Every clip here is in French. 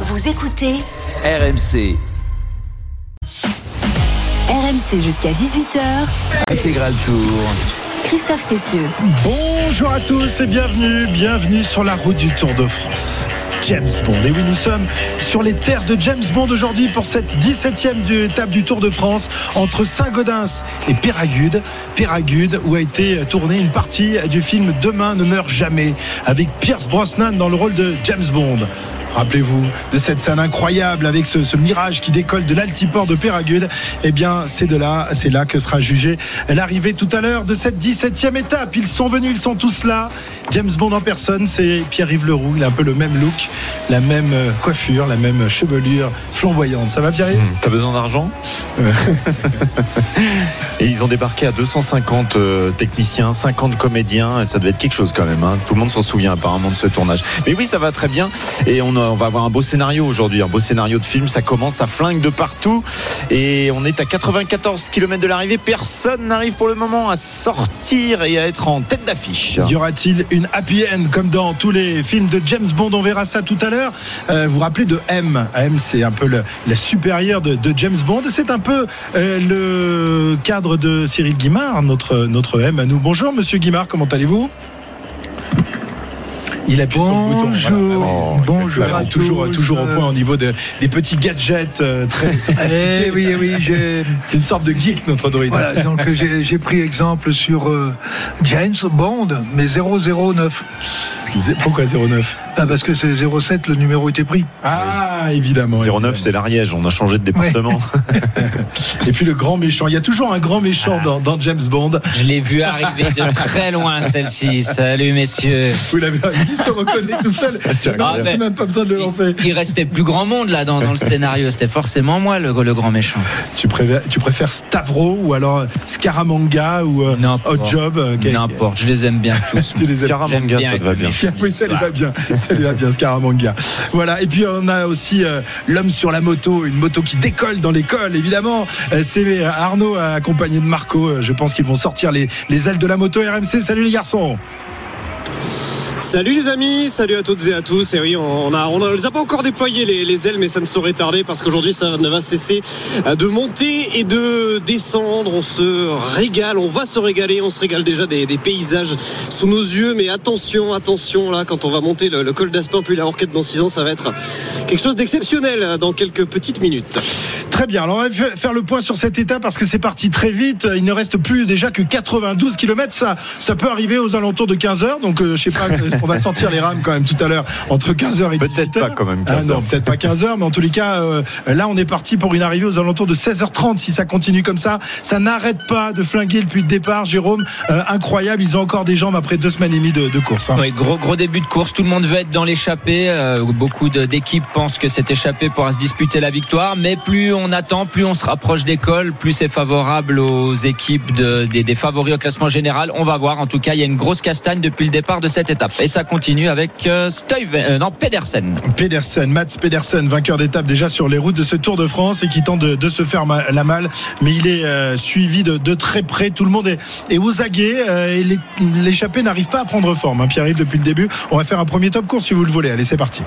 Vous écoutez RMC, RMC jusqu'à 18h. intégral tour. Christophe Cessieux. Bonjour à tous et bienvenue, bienvenue sur la route du Tour de France. James Bond. Et oui, nous sommes sur les terres de James Bond aujourd'hui pour cette 17e du- étape du Tour de France entre Saint-Gaudens et Péragude. Péragude où a été tournée une partie du film Demain ne meurt jamais avec Pierce Brosnan dans le rôle de James Bond. Rappelez-vous de cette scène incroyable avec ce, ce mirage qui décolle de l'altiport de Péragude. Eh bien, c'est de là, c'est là que sera jugée l'arrivée tout à l'heure de cette 17e étape. Ils sont venus, ils sont tous là. James Bond en personne, c'est Pierre-Yves Leroux. Il a un peu le même look, la même euh, coiffure, la même chevelure flamboyante. Ça va, Pierre-Yves T'as besoin d'argent Et ils ont débarqué à 250 euh, techniciens, 50 comédiens. Ça devait être quelque chose quand même. hein. Tout le monde s'en souvient apparemment de ce tournage. Mais oui, ça va très bien. Et on, a- on va avoir un beau scénario aujourd'hui, un beau scénario de film. Ça commence, ça flingue de partout. Et on est à 94 km de l'arrivée. Personne n'arrive pour le moment à sortir et à être en tête d'affiche. Y aura-t-il une happy end comme dans tous les films de James Bond? On verra ça tout à l'heure. Euh, vous vous rappelez de M? M, c'est un peu la supérieure de, de James Bond. C'est un peu euh, le cadre de Cyril Guimard, notre, notre M à nous. Bonjour, monsieur Guimard, comment allez-vous? Il appuie sur le bouton. Bonjour, Voilà. bonjour à toujours, tous. toujours au point au niveau de- des petits gadgets euh, très Eh sophistiqués. oui, oui, j'ai C'est une sorte de geek, notre droïde. voilà, donc j'ai j'ai pris exemple sur euh, James Bond, mais 009. Pourquoi 09 Ah, parce que c'est 07, le numéro était pris. Ah, évidemment. 09, c'est l'Ariège. On a changé de département. Et puis le grand méchant. Il y a toujours un grand méchant dans, dans James Bond. Je l'ai vu arriver de très loin celle-ci. Salut messieurs. Vous l'avez il se reconnaît tout seul. Même- incroyable. même pas besoin de le lancer. Il restait plus grand monde là dans, dans le scénario. C'était forcément moi le, le grand méchant. Tu préfères, tu préfères Stavro ou alors Scaramanga ou euh. Hot Job euh, N'importe. Je les aime bien tous. Tu les aimes. Scaramanga, bien ça te va être Oui, ça lui va bien. Ça lui va bien, Scaramanga. Voilà. Et puis on a aussi euh, l'homme sur la moto, une moto qui décolle dans l'école, évidemment. Euh, c'est Arnaud accompagné de Marco. Euh, Je pense qu'ils vont sortir les ailes de la moto RMC. Salut les garçons. Salut les amis, salut à toutes et à tous. Et oui, on a, les a pas encore déployé les, les ailes, mais ça ne saurait tarder parce qu'aujourd'hui ça ne va cesser de monter et de descendre. On se régale, on va se régaler, on se régale déjà des, paysages sous nos yeux. Mais attention, attention là, quand on va monter le, col d'Aspin puis la Orquette dans 6 ans, ça va être quelque chose d'exceptionnel dans quelques petites minutes. Très bien. Alors on va fa- faire le point sur cet état parce que c'est parti très vite. Il ne reste plus déjà que 92 km. Ça, peut arriver aux alentours de 15 heures. Euh, je sais pas, on va sortir les rames quand même tout à l'heure entre 15 heures et 18 Peut-être pas quand même Ah 15 non, heures. peut-être pas 15 heures, mais en tous les cas, euh, là, on est parti pour une arrivée aux alentours de 16h30. Si ça continue comme ça, ça n'arrête pas de flinguer depuis le départ. Jérôme, euh, incroyable. Ils ont encore des jambes après deux semaines et demie de, de course. hein. Oui, gros, gros début de course. Tout le monde veut être dans l'échappée. Euh, beaucoup d'équipes pensent que cette échappée pourra se disputer la victoire. Mais plus on attend, plus on se rapproche des cols, plus c'est favorable aux équipes de- des, des favoris au classement général. On va voir. En tout cas, il y a une grosse castagne depuis le départ de cette étape. Et ça continue avec euh, euh, non, Pedersen. Pedersen, Mats Pedersen, vainqueur d'étape déjà sur les routes de ce Tour de France et qui tente de, se faire la malle, mais il est euh, suivi de, très près. Tout le monde est, aux aguets euh, et l'échappée n'arrive pas à prendre forme. Hein, Pierre-Yves depuis le début. On va faire un premier top course si vous le voulez. Allez, c'est parti.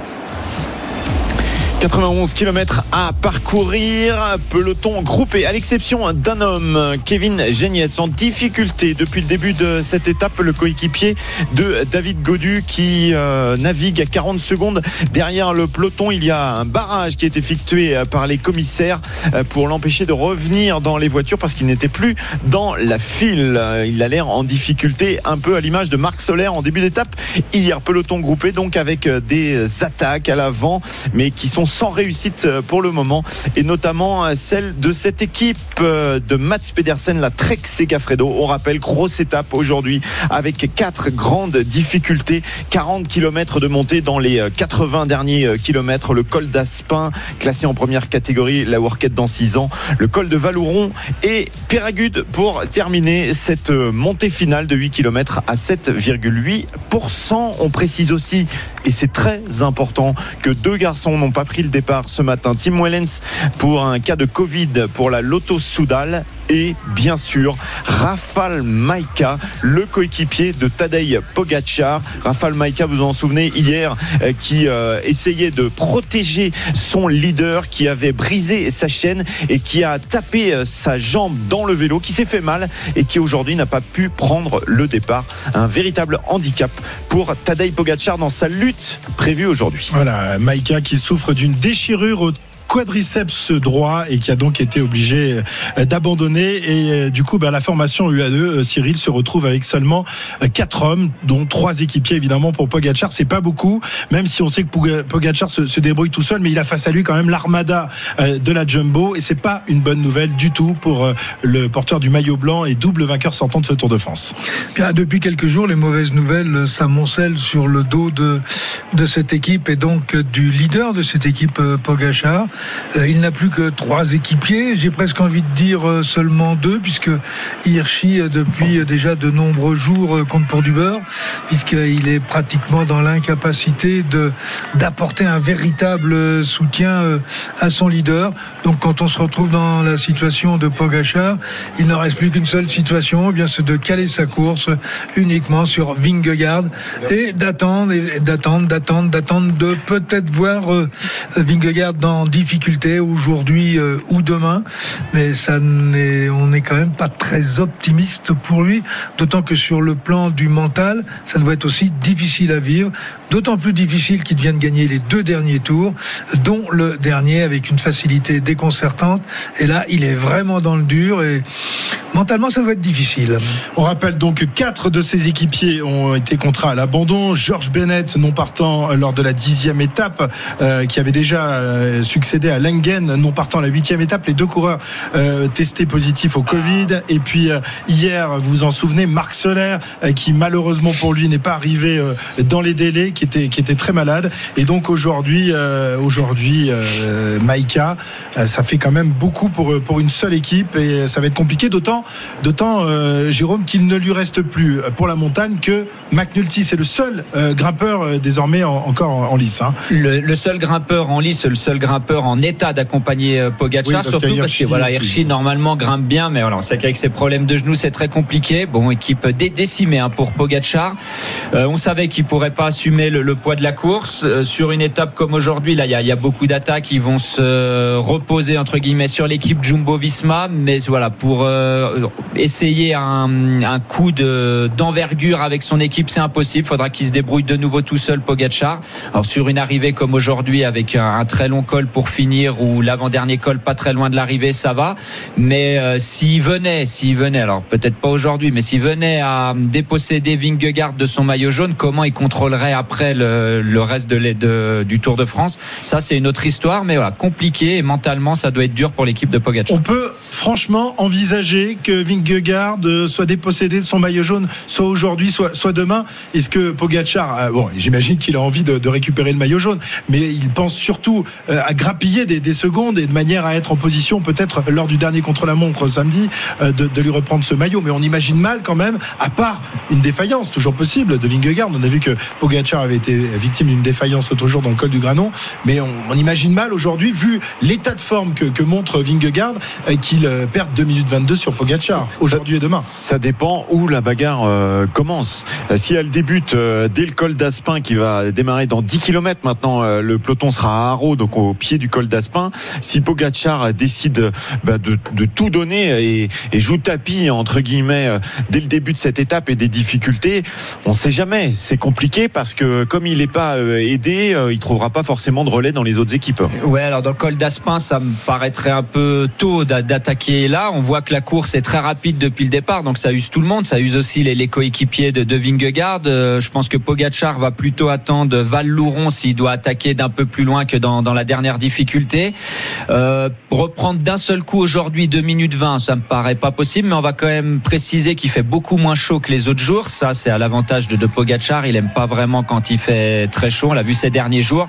91 km à parcourir, peloton groupé, à l'exception d'un homme, Kevin Geniez, en difficulté depuis le début de cette étape, le coéquipier de David Godu qui euh, navigue à 40 secondes derrière le peloton. Il y a un barrage qui est effectué par les commissaires euh, pour l'empêcher de revenir dans les voitures parce qu'il n'était plus dans la file. Il a l'air en difficulté, un peu à l'image de Marc Solaire en début d'étape. Hier, peloton groupé, donc avec des attaques à l'avant, mais qui sont sans réussite euh, pour le moment, et notamment euh, celle de cette équipe euh, de Mats Pedersen, la Trek Segafredo. On rappelle, grosse étape aujourd'hui avec quatre grandes difficultés, 40 km de montée dans les euh, 80 derniers kilomètres, le col d'Aspin, classé en première catégorie, la Workette dans 6 ans, le col de Valouron et Péragude pour terminer cette montée finale de 8 km à 7,8%. On précise aussi, et c'est très important, que deux garçons n'ont pas pris le départ ce matin. Tim Wellens pour un cas de Covid pour la Lotto Soudal et bien sûr Rafal Maika, le coéquipier de Tadej Pogacar. Rafal Maika, vous en souvenez hier, euh, qui euh, essayait de protéger son leader, qui avait brisé sa chaîne et qui a tapé euh, sa jambe dans le vélo, qui s'est fait mal et qui aujourd'hui n'a pas pu prendre le départ. Un véritable handicap pour Tadej Pogacar dans sa lutte prévue aujourd'hui. Voilà, Maïka qui souffre d'une déchirure au quadriceps droit et qui a donc été obligé euh, d'abandonner. Et euh, du coup, bah, la formation UAE, euh, Cyril, se retrouve avec seulement quatre hommes, dont trois équipiers évidemment pour Pogachar. C'est pas beaucoup, même si on sait que Pogachar se, débrouille tout seul, mais il a face à lui quand même l'armada de la Jumbo et c'est pas une bonne nouvelle du tout pour le porteur du maillot blanc et double vainqueur sortant de ce Tour de France. Bien, depuis quelques jours, les mauvaises nouvelles s'amoncellent sur le dos de, de cette équipe et donc du leader de cette équipe Pogachar. Euh, il n'a plus que trois équipiers. J'ai presque envie de dire euh, seulement deux, puisque Hirschi, euh, depuis déjà de nombreux jours, compte pour du beurre, puisqu'il est pratiquement dans l'incapacité d'apporter un véritable soutien à son leader. Donc, quand on se retrouve dans la situation de Pogachar, il ne reste plus qu'une seule situation, eh bien c'est de caler sa course uniquement sur Vingegaard et d'attendre, d'attendre, d'attendre, d'attendre, de peut-être voir Vingegaard dans difficulté aujourd'hui euh, ou demain, mais ça on n'est quand même pas très optimiste pour lui, d'autant que sur le plan du mental, ça doit être aussi difficile à vivre, d'autant plus difficile qu'il vient de gagner les deux derniers tours, dont le dernier avec une facilité déconcertante, et là il est vraiment dans le dur et mentalement ça doit être difficile. On rappelle donc que quatre de ses équipiers ont été contraints à l'abandon. George Bennett non partant lors de la dixième étape, euh, qui avait déjà euh, succédé à Lengen non partant la huitième étape. Les deux coureurs euh, testés positifs au Covid. Et puis hier, vous vous en souvenez, Marc Soler, qui malheureusement pour lui n'est pas arrivé dans les délais, qui était, qui était très malade. Et donc aujourd'hui, aujourd'hui, Maïka, ça fait quand même beaucoup pour, pour une seule équipe et ça va être compliqué. D'autant, d'autant Jérôme, qu'il ne lui reste plus pour la montagne que McNulty. C'est le seul grimpeur désormais encore en, lice. Hein. Le, le, seul grimpeur en lice, le seul grimpeur en état d'accompagner euh, Pogacar, surtout parce que voilà, Hirschi normalement grimpe bien, mais voilà, on sait qu'avec ses problèmes de genoux, c'est très compliqué. Bon, équipe décimée hein, pour Pogacar. Euh, on savait qu'il pourrait pas assumer le, poids de la course euh, sur une étape comme aujourd'hui. Là, il y, a, beaucoup d'attaques qui vont se reposer entre guillemets sur l'équipe Jumbo-Visma, mais voilà pour euh, essayer un, coup de d'envergure avec son équipe, c'est impossible. Faudra qu'il se débrouille de nouveau tout seul, Pogacar. Alors sur une arrivée comme aujourd'hui avec un, un très long col pour finir ou l'avant-dernier col pas très loin de l'arrivée, ça va. Mais euh, s'il venait, s'il venait, alors peut-être pas aujourd'hui, mais s'il venait à déposséder Vingegaard de son maillot jaune, comment il contrôlerait après le, reste du Tour de France Ça, c'est une autre histoire, mais voilà, compliqué et mentalement, ça doit être dur pour l'équipe de Pogacar. On peut franchement envisager que Vingegaard euh, soit dépossédé de son maillot jaune, soit aujourd'hui, soit, demain. Est-ce que Pogacar, euh, bon, j'imagine qu'il a envie de, récupérer le maillot jaune, mais il pense surtout à grappiller des, des secondes et de manière à être en position peut-être lors du dernier contre-la-montre samedi euh, de, de, lui reprendre ce maillot. Mais on imagine mal quand même, à part une défaillance toujours possible de Vingegaard. On a vu que Pogacar avait été victime d'une défaillance l'autre jour dans le col du Granon. Mais on, on imagine mal aujourd'hui, vu l'état de forme que, que montre Vingegaard, euh, qu'il euh, perde 2 minutes 22 sur Pogacar aujourd'hui et demain. Ça dépend où la bagarre euh, commence. Si elle débute euh, dès le col d'Aspin qui va démarrer dans 10 km maintenant, le peloton sera à Haro, donc au pied du col d'Aspin. Si Pogacar décide bah, de, de, tout donner et, et, joue tapis entre guillemets dès le début de cette étape et des difficultés, on ne sait jamais. C'est compliqué parce que comme il n'est pas aidé, il trouvera pas forcément de relais dans les autres équipes. Ouais, alors dans le col d'Aspin, ça me paraîtrait un peu tôt d'attaquer là. On voit que la course est très rapide depuis le départ, donc ça use tout le monde. Ça use aussi les, coéquipiers de, de Vingegaard. Euh, je pense que Pogachar va plutôt attendre Val-Louron s'il doit attaquer d'un peu plus loin que dans, la dernière difficulté. Euh, reprendre d'un seul coup aujourd'hui 2 minutes 20, ça me paraît pas possible, mais on va quand même préciser qu'il fait beaucoup moins chaud que les autres jours. Ça, c'est à l'avantage de, de Pogachar. Il aime pas vraiment quand quand il fait très chaud. On l'a vu ces derniers jours.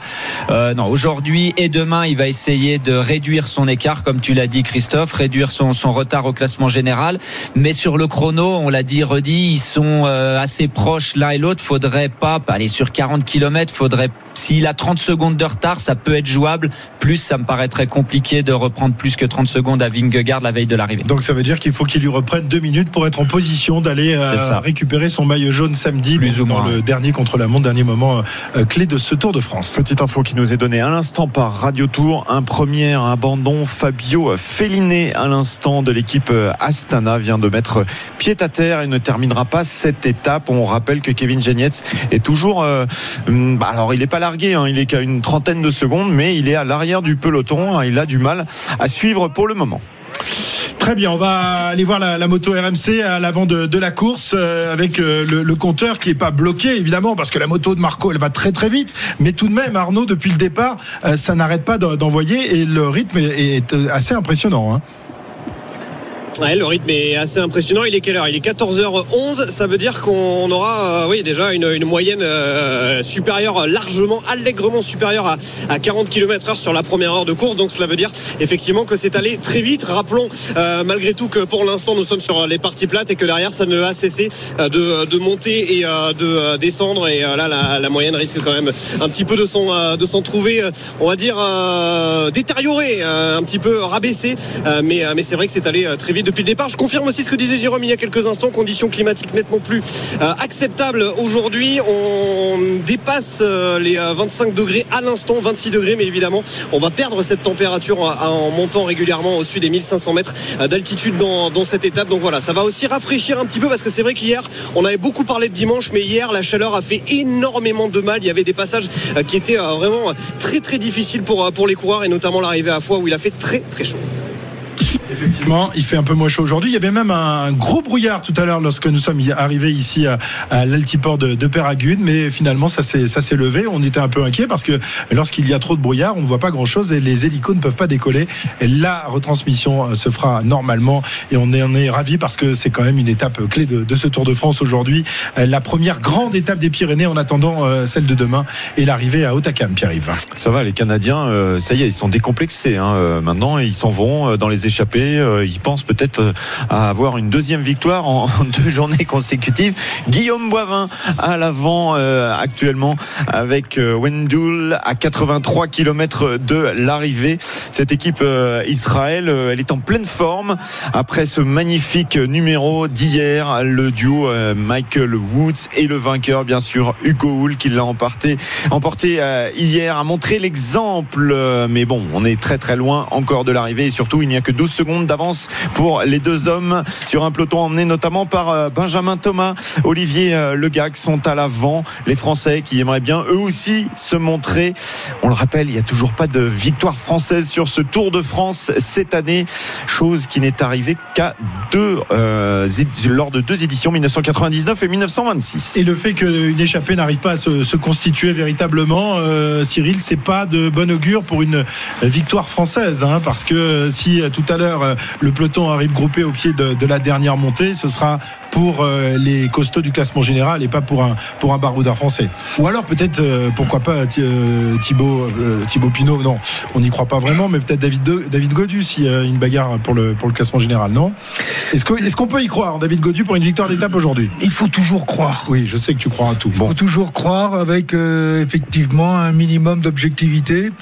Euh, non, aujourd'hui et demain, il va essayer de réduire son écart, comme tu l'as dit, Christophe, réduire son, son retard au classement général. Mais sur le chrono, on l'a dit, redit, ils sont euh, assez proches l'un et l'autre. Faudrait pas aller sur 40 km. Faudrait, s'il a 30 secondes de retard, ça peut être jouable. Plus, ça me paraît très compliqué de reprendre plus que 30 secondes à Vingegaard la veille de l'arrivée. Donc ça veut dire qu'il faut qu'il lui reprenne deux minutes pour être en position d'aller euh, récupérer son maillot jaune samedi Plus ou dans moins. le dernier contre la montre, dernier moment euh, clé de ce Tour de France. Petite info qui nous est donnée à l'instant par Radio Tour. Un premier abandon. Fabio Felliné, à l'instant de l'équipe Astana, vient de mettre pied à terre et ne terminera pas cette étape. On rappelle que Kevin Genietz est toujours. euh, hum, bah alors, il n'est pas largué, hein, il est qu'à une trentaine de secondes, mais il est à l'arrière du peloton. Il a du mal à suivre pour le moment. Très bien, on va aller voir la, la moto RMC à l'avant de, de la course euh, avec euh, le, le compteur qui est pas bloqué évidemment parce que la moto de Marco elle va très très vite, mais tout de même Arnaud depuis le départ euh, ça n'arrête pas d'en- d'envoyer et le rythme est, est, euh, assez impressionnant. hein. Ouais, le rythme est assez impressionnant. Il est quelle heure? Il est 14h11. Ça veut dire qu'on aura, euh, oui, déjà une, une moyenne euh, supérieure, largement, allègrement supérieure à, à 40 km/h sur la première heure de course. Donc cela veut dire effectivement que c'est allé très vite. Rappelons euh, malgré tout que pour l'instant nous sommes sur les parties plates et que derrière ça ne va cesser euh, de, de monter et euh, de euh, descendre. Et euh, là, la, la moyenne risque quand même un petit peu de s'en euh, de trouver, euh, on va dire euh, détériorée, euh, un petit peu rabaissée. Euh, mais euh, mais c'est vrai que c'est allé euh, très vite depuis le départ. Je confirme aussi ce que disait Jérôme il y a quelques instants, conditions climatiques nettement plus euh, acceptables aujourd'hui. On dépasse euh, les euh, 25 degrés à l'instant, 26 degrés, mais évidemment, on va perdre cette température en, montant régulièrement au-dessus des 1500 mètres euh, d'altitude dans, dans cette étape. Donc voilà, ça va aussi rafraîchir un petit peu parce que c'est vrai qu'hier, on avait beaucoup parlé de dimanche, mais hier, la chaleur a fait énormément de mal. Il y avait des passages euh, qui étaient euh, vraiment très très difficiles pour, euh, pour les coureurs et notamment l'arrivée à Foix où il a fait très très chaud. Il fait un peu moins chaud aujourd'hui. Il y avait même un gros brouillard tout à l'heure lorsque nous sommes arrivés ici à, l'altiport de, de mais finalement ça s'est ça s'est levé. On était un peu inquiet parce que lorsqu'il y a trop de brouillard, on ne voit pas grand chose et les hélicos ne peuvent pas décoller. La retransmission euh, se fera normalement et on est, on est ravis parce que c'est quand même une étape clé de, ce Tour de France aujourd'hui. Euh, La première grande étape des Pyrénées en attendant euh, celle de demain et l'arrivée à Otakam, Pierre-Yves. Ça va, les Canadiens, ça y est, ils sont décomplexés hein, maintenant. Ils s'en vont dans les échappées. Euh, Ils pensent peut-être euh, à avoir une deuxième victoire en, deux journées consécutives. Guillaume Boivin à l'avant euh, actuellement avec euh, Wendul à 83 km de l'arrivée. Cette équipe euh, Israël, elle est en pleine forme après ce magnifique numéro d'hier, le duo euh, Michael Woods et le vainqueur, bien sûr, Hugo Hull qui l'a emporté, emporté hier, a montré l'exemple. Mais bon, on est très très loin encore de l'arrivée et surtout, il n'y a que 12 secondes d'avance pour les deux hommes sur un peloton emmené notamment par euh, Benjamin Thomas, Olivier euh, Legac sont à l'avant. Les Français qui aimeraient bien eux aussi se montrer. On le rappelle, il n'y a toujours pas de victoire française sur ce Tour de France cette année, chose qui n'est arrivée qu'à deux euh, lors de deux éditions 1999 et 1926. Et le fait qu'une échappée n'arrive pas à se, constituer véritablement, euh, Cyril, c'est pas de bon augure pour une victoire française, hein, parce que si tout à l'heure le peloton arrive groupé au pied de, de la dernière montée, ce sera pour euh, les costauds du classement général et pas pour un pour un baroudeur français. Ou alors peut-être euh, pourquoi pas euh, Thibaut Thibaut Pinot, non, on n'y croit pas vraiment, mais peut-être David De- David Godu si euh, une bagarre pour le pour le classement général, non? Est-ce qu'on peut y croire David Godu pour une victoire d'étape aujourd'hui? Il faut toujours croire. Oui, je sais que tu crois à tout. Il faut toujours croire avec euh, effectivement un minimum d'objectivité.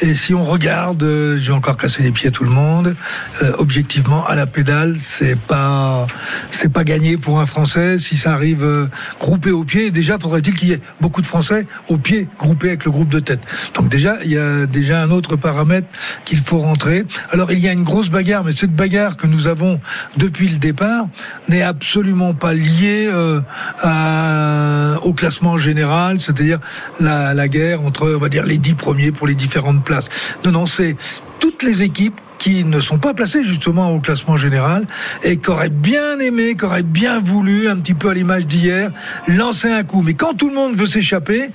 Et si on regarde, j'ai encore cassé les pieds à tout le monde. euh, objectivement, à la pédale, c'est pas c'est pas gagné pour un Français. Si ça arrive euh, groupé au pied, déjà faudrait-il qu'il y ait beaucoup de Français au pied groupés avec le groupe de tête. Donc déjà, il y a déjà un autre paramètre qu'il faut rentrer. Alors il y a une grosse bagarre, mais cette bagarre que nous avons depuis le départ n'est absolument pas liée euh, au classement général, c'est-à-dire la, la guerre entre, on va dire, les dix premiers pour les différentes places. Non, non, c'est toutes les équipes qui ne sont pas placées justement au classement général et qui auraient bien aimé, qui auraient bien voulu, un petit peu à l'image d'hier, lancer un coup. Mais quand tout le monde veut s'échapper,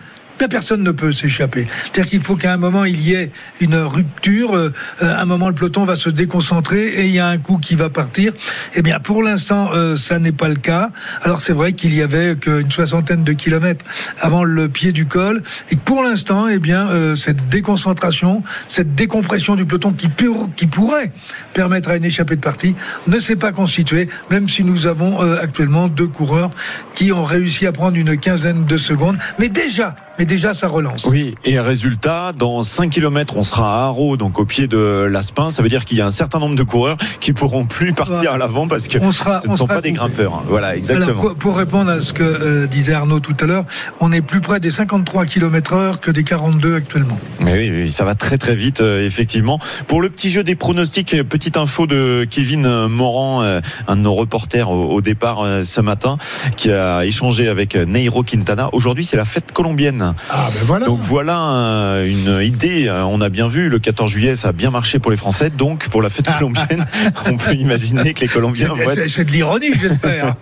personne ne peut s'échapper. C'est-à-dire qu'il faut qu'à un moment il y ait une rupture, euh, à un moment le peloton va se déconcentrer et il y a un coup qui va partir. Eh bien, pour l'instant, euh, ça n'est pas le cas. Alors c'est vrai qu'il y avait qu'une soixantaine de kilomètres avant le pied du col et pour l'instant, eh bien, euh, cette déconcentration, cette décompression du peloton qui, qui pourrait permettre à une échappée de partie ne s'est pas constituée, même si nous avons actuellement deux coureurs qui ont réussi à prendre une quinzaine de secondes. Mais déjà, mais déjà ça relance. Oui, et résultat, dans 5 km, on sera à Haro, donc au pied de l'Aspin. Ça veut dire qu'il y a un certain nombre de coureurs qui pourront plus partir à l'avant parce que sera, ce ne sont pas des grimpeurs. Hein. Voilà, exactement. pour, répondre à ce que euh, disait Arnaud tout à l'heure, on est plus près des 53 km heure que des 42 actuellement. Mais oui, oui, ça va très très vite, euh, effectivement. Pour le petit jeu des pronostics, petite info de Kevin Morand, euh, un de nos reporters au, départ ce matin, qui a échangé avec Neiro Quintana. Aujourd'hui, c'est la fête colombienne. Ah ben voilà. Donc voilà une idée. On a bien vu, le 14 juillet, ça a bien marché pour les Français. Donc pour la fête colombienne, on peut imaginer que les Colombiens être... C'est de l'ironie, j'espère.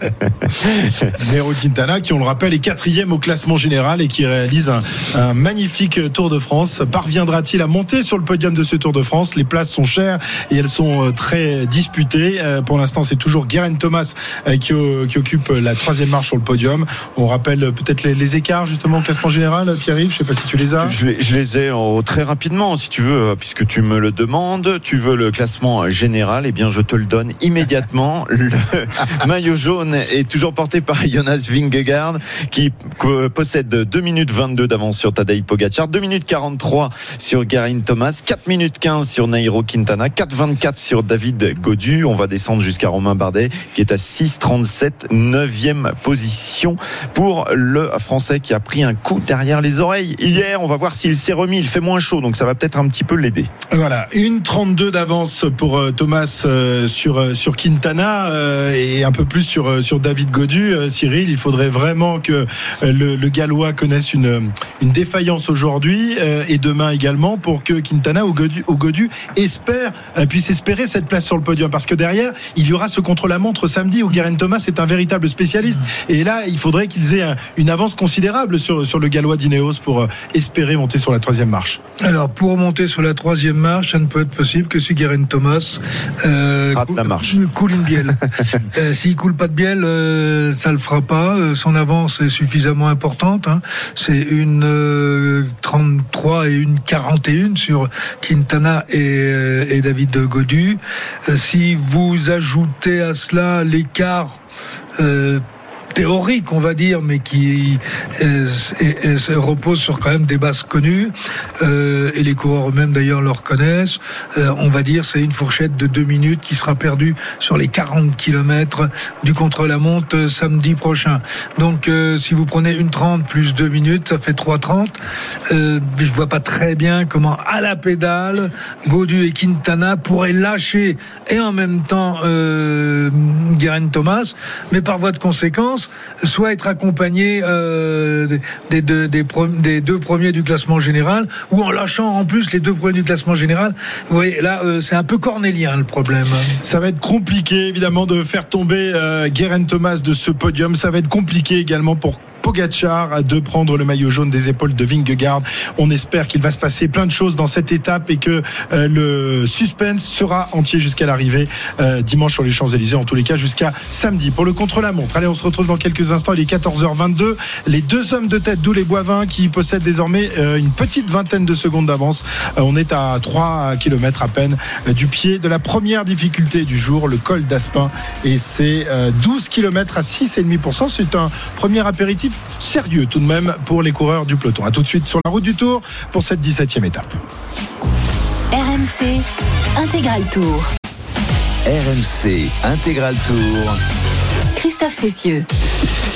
Nero Quintana, qui on le rappelle, est quatrième au classement général et qui réalise un, magnifique Tour de France. Parviendra-t-il à monter sur le podium de ce Tour de France? Les places sont chères et elles sont euh, très disputées. Euh, pour l'instant, c'est toujours Guerin Thomas euh, qui, occupe la troisième marche sur le podium. On rappelle peut-être les, écarts justement au classement général, Pierre-Yves. Je sais pas si tu les as. Je, les ai très rapidement, si tu veux, puisque tu me le demandes. Tu veux le classement général Eh bien, je te le donne immédiatement. Le maillot jaune est toujours porté par Jonas Vingegaard, qui possède 2 minutes 22 d'avance sur Tadej Pogacar, 2 minutes 43 sur Garin Thomas, 4 minutes 15 sur Nairo Quintana, 4,24 sur David Godu. On va descendre jusqu'à Romain Bardet, qui est à 6,37, 9e position pour le Français qui a pris un coup derrière les oreilles hier. On va voir s'il s'est remis. Il fait moins chaud, donc ça va peut-être un petit peu l'aider. Voilà, une 32 d'avance pour euh, Thomas euh, sur euh, sur Quintana et un peu plus sur sur David Godu. Cyril, il faudrait vraiment que le, le Gallois connaisse une une défaillance aujourd'hui et demain également pour que Quintana ou Godu, Godu espère puisse espérer cette place sur le podium parce que derrière il y aura ce contre-la-montre samedi où Guerin Thomas est un véritable spécialiste et là il faudrait qu'ils aient une avance considérable sur sur le Gallois d'Ineos pour espérer monter sur la troisième marche. Alors pour monter sur la troisième marche, ça ne peut être possible que si Guerin Thomas euh, rate la marche. Coule une bielle. euh, S'il coule pas de bielle, euh, ça le fera pas. Euh, son avance est suffisamment importante. Hein. C'est une 33 et une 41 sur Quintana et, et David Godu. si vous ajoutez à cela l'écart théorique, on va dire, mais qui repose sur quand même des bases connues, euh, et les coureurs eux-mêmes d'ailleurs le reconnaissent. Euh, on va dire c'est une fourchette de deux minutes qui sera perdue sur les 40 km du contre-la-montre euh, samedi prochain. Donc si vous prenez une 30 plus deux minutes, ça fait 3,30. Euh, je vois pas très bien comment à la pédale, Godu et Quintana pourraient lâcher et en même temps euh, Thomas, mais par voie de conséquence, soit être accompagné euh, des, deux, premiers du classement général, ou en lâchant en plus les deux premiers du classement général. Vous voyez, là, euh, c'est un peu cornélien le problème. Ça va être compliqué, évidemment, de faire tomber euh, Guerin Thomas de ce podium. Ça va être compliqué également pour Pogachar de prendre le maillot jaune des épaules de Vingegaard. On espère qu'il va se passer plein de choses dans cette étape et que euh, le suspense sera entier jusqu'à l'arrivée dimanche sur les Champs-Élysées, en tous les cas jusqu'à samedi. Pour le contre-la-montre, allez, on se retrouve dans quelques instants. Il est 14h22. Les deux hommes de tête, d'où les Boivins, qui possèdent désormais euh, une petite vingtaine de secondes d'avance. on est à 3 km à peine du pied de la première difficulté du jour, le col d'Aspin. Et c'est 12 km à 6,5%. C'est un premier apéritif sérieux tout de même pour les coureurs du peloton. A tout de suite sur la route du Tour pour cette 17e étape. RMC Intégral Tour. RMC Intégral Tour. Christophe Cessieux.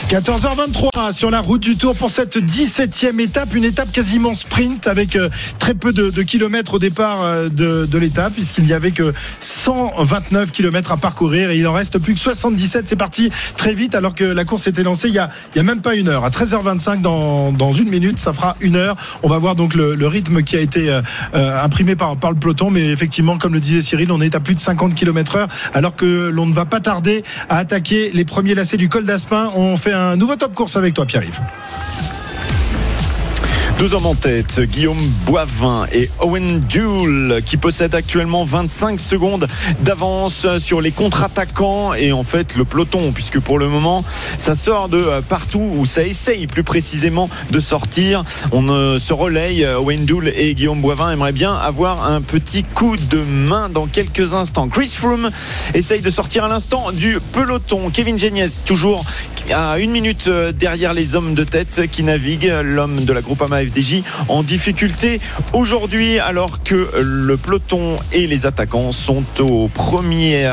14h23 sur la route du Tour pour cette 17e étape, une étape quasiment sprint avec euh, très peu de, kilomètres au départ euh, de, l'étape puisqu'il n'y avait que 129 kilomètres à parcourir et il en reste plus que 77. C'est parti très vite alors que la course était lancée il y a, il y a même pas une heure. À 13h25 dans, une minute, ça fera une heure. On va voir donc le, rythme qui a été euh, imprimé par, par le peloton, mais effectivement, comme le disait Cyril, on est à plus de 50 km heure alors que l'on ne va pas tarder à attaquer les premiers lacets du col d'Aspin. On fait un nouveau top course avec toi, Pierre-Yves. Deux hommes en tête, Guillaume Boivin et Owen Duel, qui possèdent actuellement 25 secondes d'avance sur les contre-attaquants et en fait le peloton, puisque pour le moment, ça sort de partout où ça essaye plus précisément de sortir. On se relaye. Owen Duel et Guillaume Boivin aimeraient bien avoir un petit coup de main dans quelques instants. Chris Froome essaye de sortir à l'instant du peloton. Kevin Geniez, toujours à une minute derrière les hommes de tête qui naviguent. L'homme de la FDJ en difficulté aujourd'hui alors que le peloton et les attaquants sont au premier,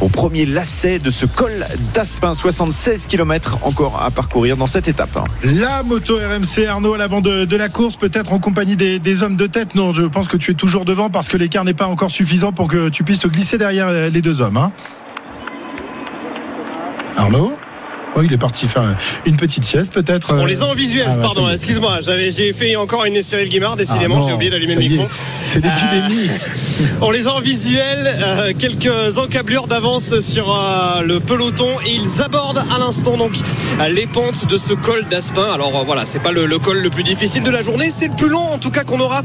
au premier lacet de ce col d'Aspin. 76 km encore à parcourir dans cette étape. La moto RMC Arnaud à l'avant de, la course peut-être en compagnie des, hommes de tête. Non je pense que tu es toujours devant parce que l'écart n'est pas encore suffisant pour que tu puisses te glisser derrière les deux hommes hein. Arnaud? Oh, il est parti faire une petite sieste peut-être. On les a en visuel, ah, bah, pardon, excuse-moi. j'ai fait encore une Cyril Guimard, décidément, ah, j'ai oublié d'allumer le micro. C'est l'épidémie. on les a en visuel, euh, quelques encablures d'avance sur euh, le peloton et ils abordent à l'instant donc les pentes de ce col d'Aspin. Alors euh, voilà, c'est pas le, col le plus difficile de la journée, c'est le plus long en tout cas qu'on aura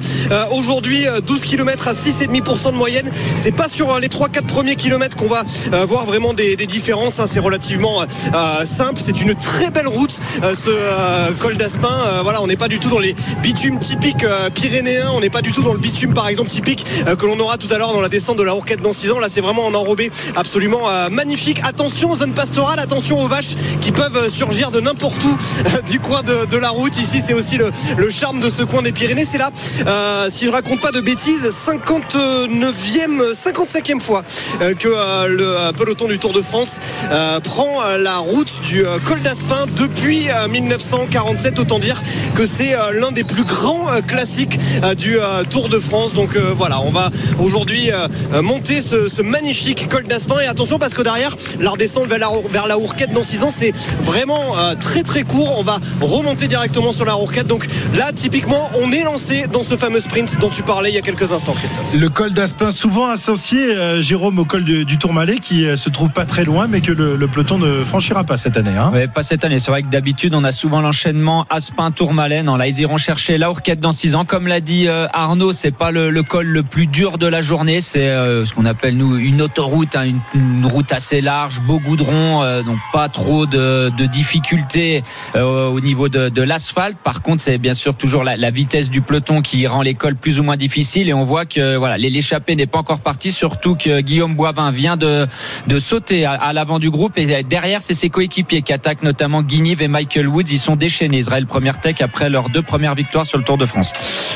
aujourd'hui, 12 km à 6,5% de moyenne. C'est pas sur les 3-4 premiers kilomètres qu'on va voir vraiment des, différences, hein. c'est relativement c'est une très belle route, euh, ce euh, col d'Aspin. Euh, voilà, on n'est pas du tout dans les bitumes typiques pyrénéens. On n'est pas du tout dans le bitume, par exemple, typique que l'on aura tout à l'heure dans la descente de la Roquette dans 6 ans. Là, c'est vraiment en enrobé absolument magnifique. Attention aux zones pastorales, attention aux vaches qui peuvent surgir de n'importe où du coin de, la route. Ici, c'est aussi le, charme de ce coin des Pyrénées. C'est là, si je raconte pas de bêtises, 59e, 55e fois que le peloton du Tour de France prend la route du euh, col d'Aspin depuis 1947. Euh, Autant dire que c'est euh, l'un des plus grands classiques du Tour de France. Donc voilà, on va aujourd'hui monter ce, magnifique col d'Aspin. Et attention parce que derrière, la redescente vers la, vers la Hourquette dans 6 ans, c'est vraiment très très court. On va remonter directement sur la Hourquette. Donc là, typiquement, on est lancé dans ce fameux sprint dont tu parlais il y a quelques instants, Christophe. Le col d'Aspin, souvent associé, Jérôme, au col du Tourmalet, qui se trouve pas très loin, mais que le, le peloton ne franchira pas cette année. Hein. pas cette année. C'est vrai que d'habitude, on a souvent l'enchaînement Aspin-Tourmalet. Là, ils iront chercher la Hourquette dans 6 ans. Comme l'a dit euh, Arnaud, c'est pas le, col le plus dur de la journée. C'est euh, ce qu'on appelle, nous, une autoroute, hein, une, route assez large, beau goudron, euh, donc pas trop de, difficultés au niveau de, l'asphalte. Par contre, c'est bien sûr toujours la, vitesse du peloton qui rend les cols plus ou moins difficiles. Et on voit que voilà, l'échappée n'est pas encore partie, surtout que Guillaume Boivin vient de, de sauter à, à l'avant du groupe. Et derrière, c'est ses coéquipiers qui attaquent notamment Guinive et Michael Woods. Ils sont déchaînés. Israël Première Tech après leurs deux premières victoires sur le Tour de France.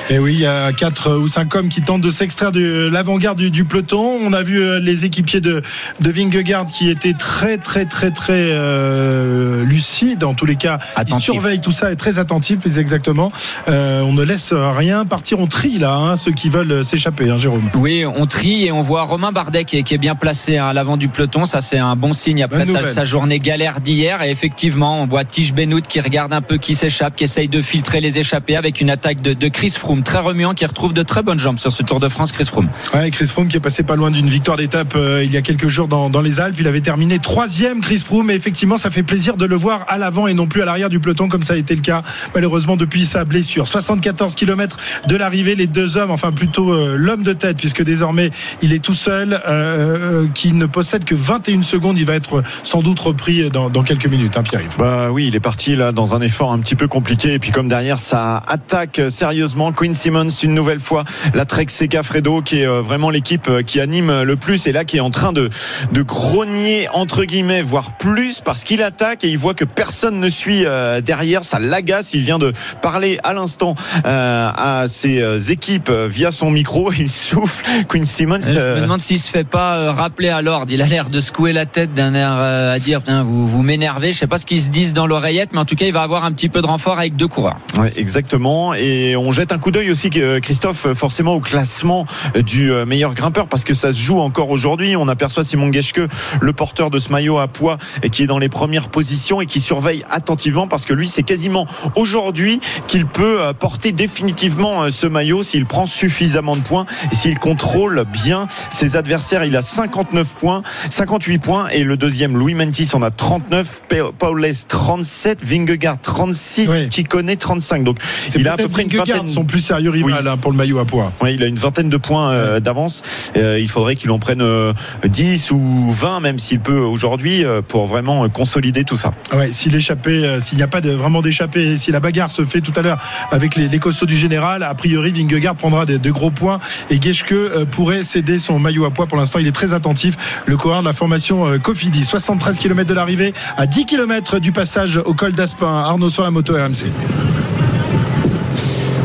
Et oui, il y a quatre ou cinq hommes qui tentent de s'extraire de l'avant-garde du, peloton. On a vu euh, les équipiers de, de Vingegaard qui étaient très, très, très, très euh, lucides. En tous les cas, ils surveillent tout ça et très attentifs, plus exactement. Euh, on ne laisse rien partir. On trie là, hein, ceux qui veulent s'échapper, hein, Jérôme. Oui, on trie et on voit Romain Bardet qui est, bien placé hein, à l'avant du peloton. Ça, c'est un bon signe après sa, sa, journée galère d'hier. Et effectivement, on voit Tige Benoît qui regarde un peu qui s'échappe, qui essaye de filtrer les échappées avec une attaque de, Chris Froome très remuant qui retrouve de très bonnes jambes sur ce Tour de France. Chris Froome. Ouais, Chris Froome qui est passé pas loin d'une victoire d'étape euh, il y a quelques jours dans, les Alpes. Il avait terminé troisième, Chris Froome. Et effectivement, ça fait plaisir de le voir à l'avant et non plus à l'arrière du peloton comme ça a été le cas malheureusement depuis sa blessure. 74 km de l'arrivée, les deux hommes, enfin plutôt euh, l'homme de tête puisque désormais il est tout seul, euh, qui ne possède que 21 secondes. Il va être sans doute repris dans, quelques minutes. Hein, Pierre-Yves. Bah oui, il est parti là dans un effort un petit peu compliqué. Et puis comme derrière, ça attaque sérieusement. Quinn Simmons une nouvelle fois, la Trek Seca Fredo qui est euh, vraiment l'équipe euh, qui anime le plus et là qui est en train de, de grogner entre guillemets, voire plus parce qu'il attaque et il voit que personne ne suit euh, derrière. Ça l'agace. Il vient de parler à l'instant à ses équipes via son micro. Il souffle. Quinn Simmons. Je me demande s'il se fait pas rappeler à l'ordre. Il a l'air de secouer la tête d'un air à dire vous vous m'énervez. Je sais pas ce qu'ils se disent dans l'oreillette, mais en tout cas, il va avoir un petit peu de renfort avec deux coureurs. Ouais, exactement. Et on jette un coup d'œil aussi, euh, Christophe, forcément au classement du euh, meilleur grimpeur, parce que ça se joue encore aujourd'hui. On aperçoit Simon Geschke, le porteur de ce maillot à poids, qui est dans les premières positions et qui surveille attentivement, parce que lui, c'est quasiment aujourd'hui qu'il peut euh, porter définitivement ce maillot s'il prend suffisamment de points et s'il contrôle bien ses adversaires. Il a 59 points, 58 points, et le deuxième, Louis Mentis, en a 39 39, Pa- Paules 37, Vingegaard 36, Ouais. Chicone 35. Donc il a à peu près une Vingegaard, vingtaine. son plus sérieux rival hein, pour le maillot à poids. Ouais, il a une vingtaine de points euh, d'avance. Euh, il faudrait qu'il en prenne euh, 10 ou 20, même s'il peut aujourd'hui, euh, pour vraiment euh, consolider tout ça. Ouais, s'il échappait, euh, s'il n'y a pas de, vraiment d'échappée, si la bagarre se fait tout à l'heure avec les, les costauds du général, a priori Vingegaard prendra des, de gros points et Geschke euh, pourrait céder son maillot à poids. Pour l'instant, il est très attentif. Le coureur de la formation euh, Cofidis, 73 km de l'arrivée, à 10 km du passage au col d'Aspin. Arnaud sur la moto RMC.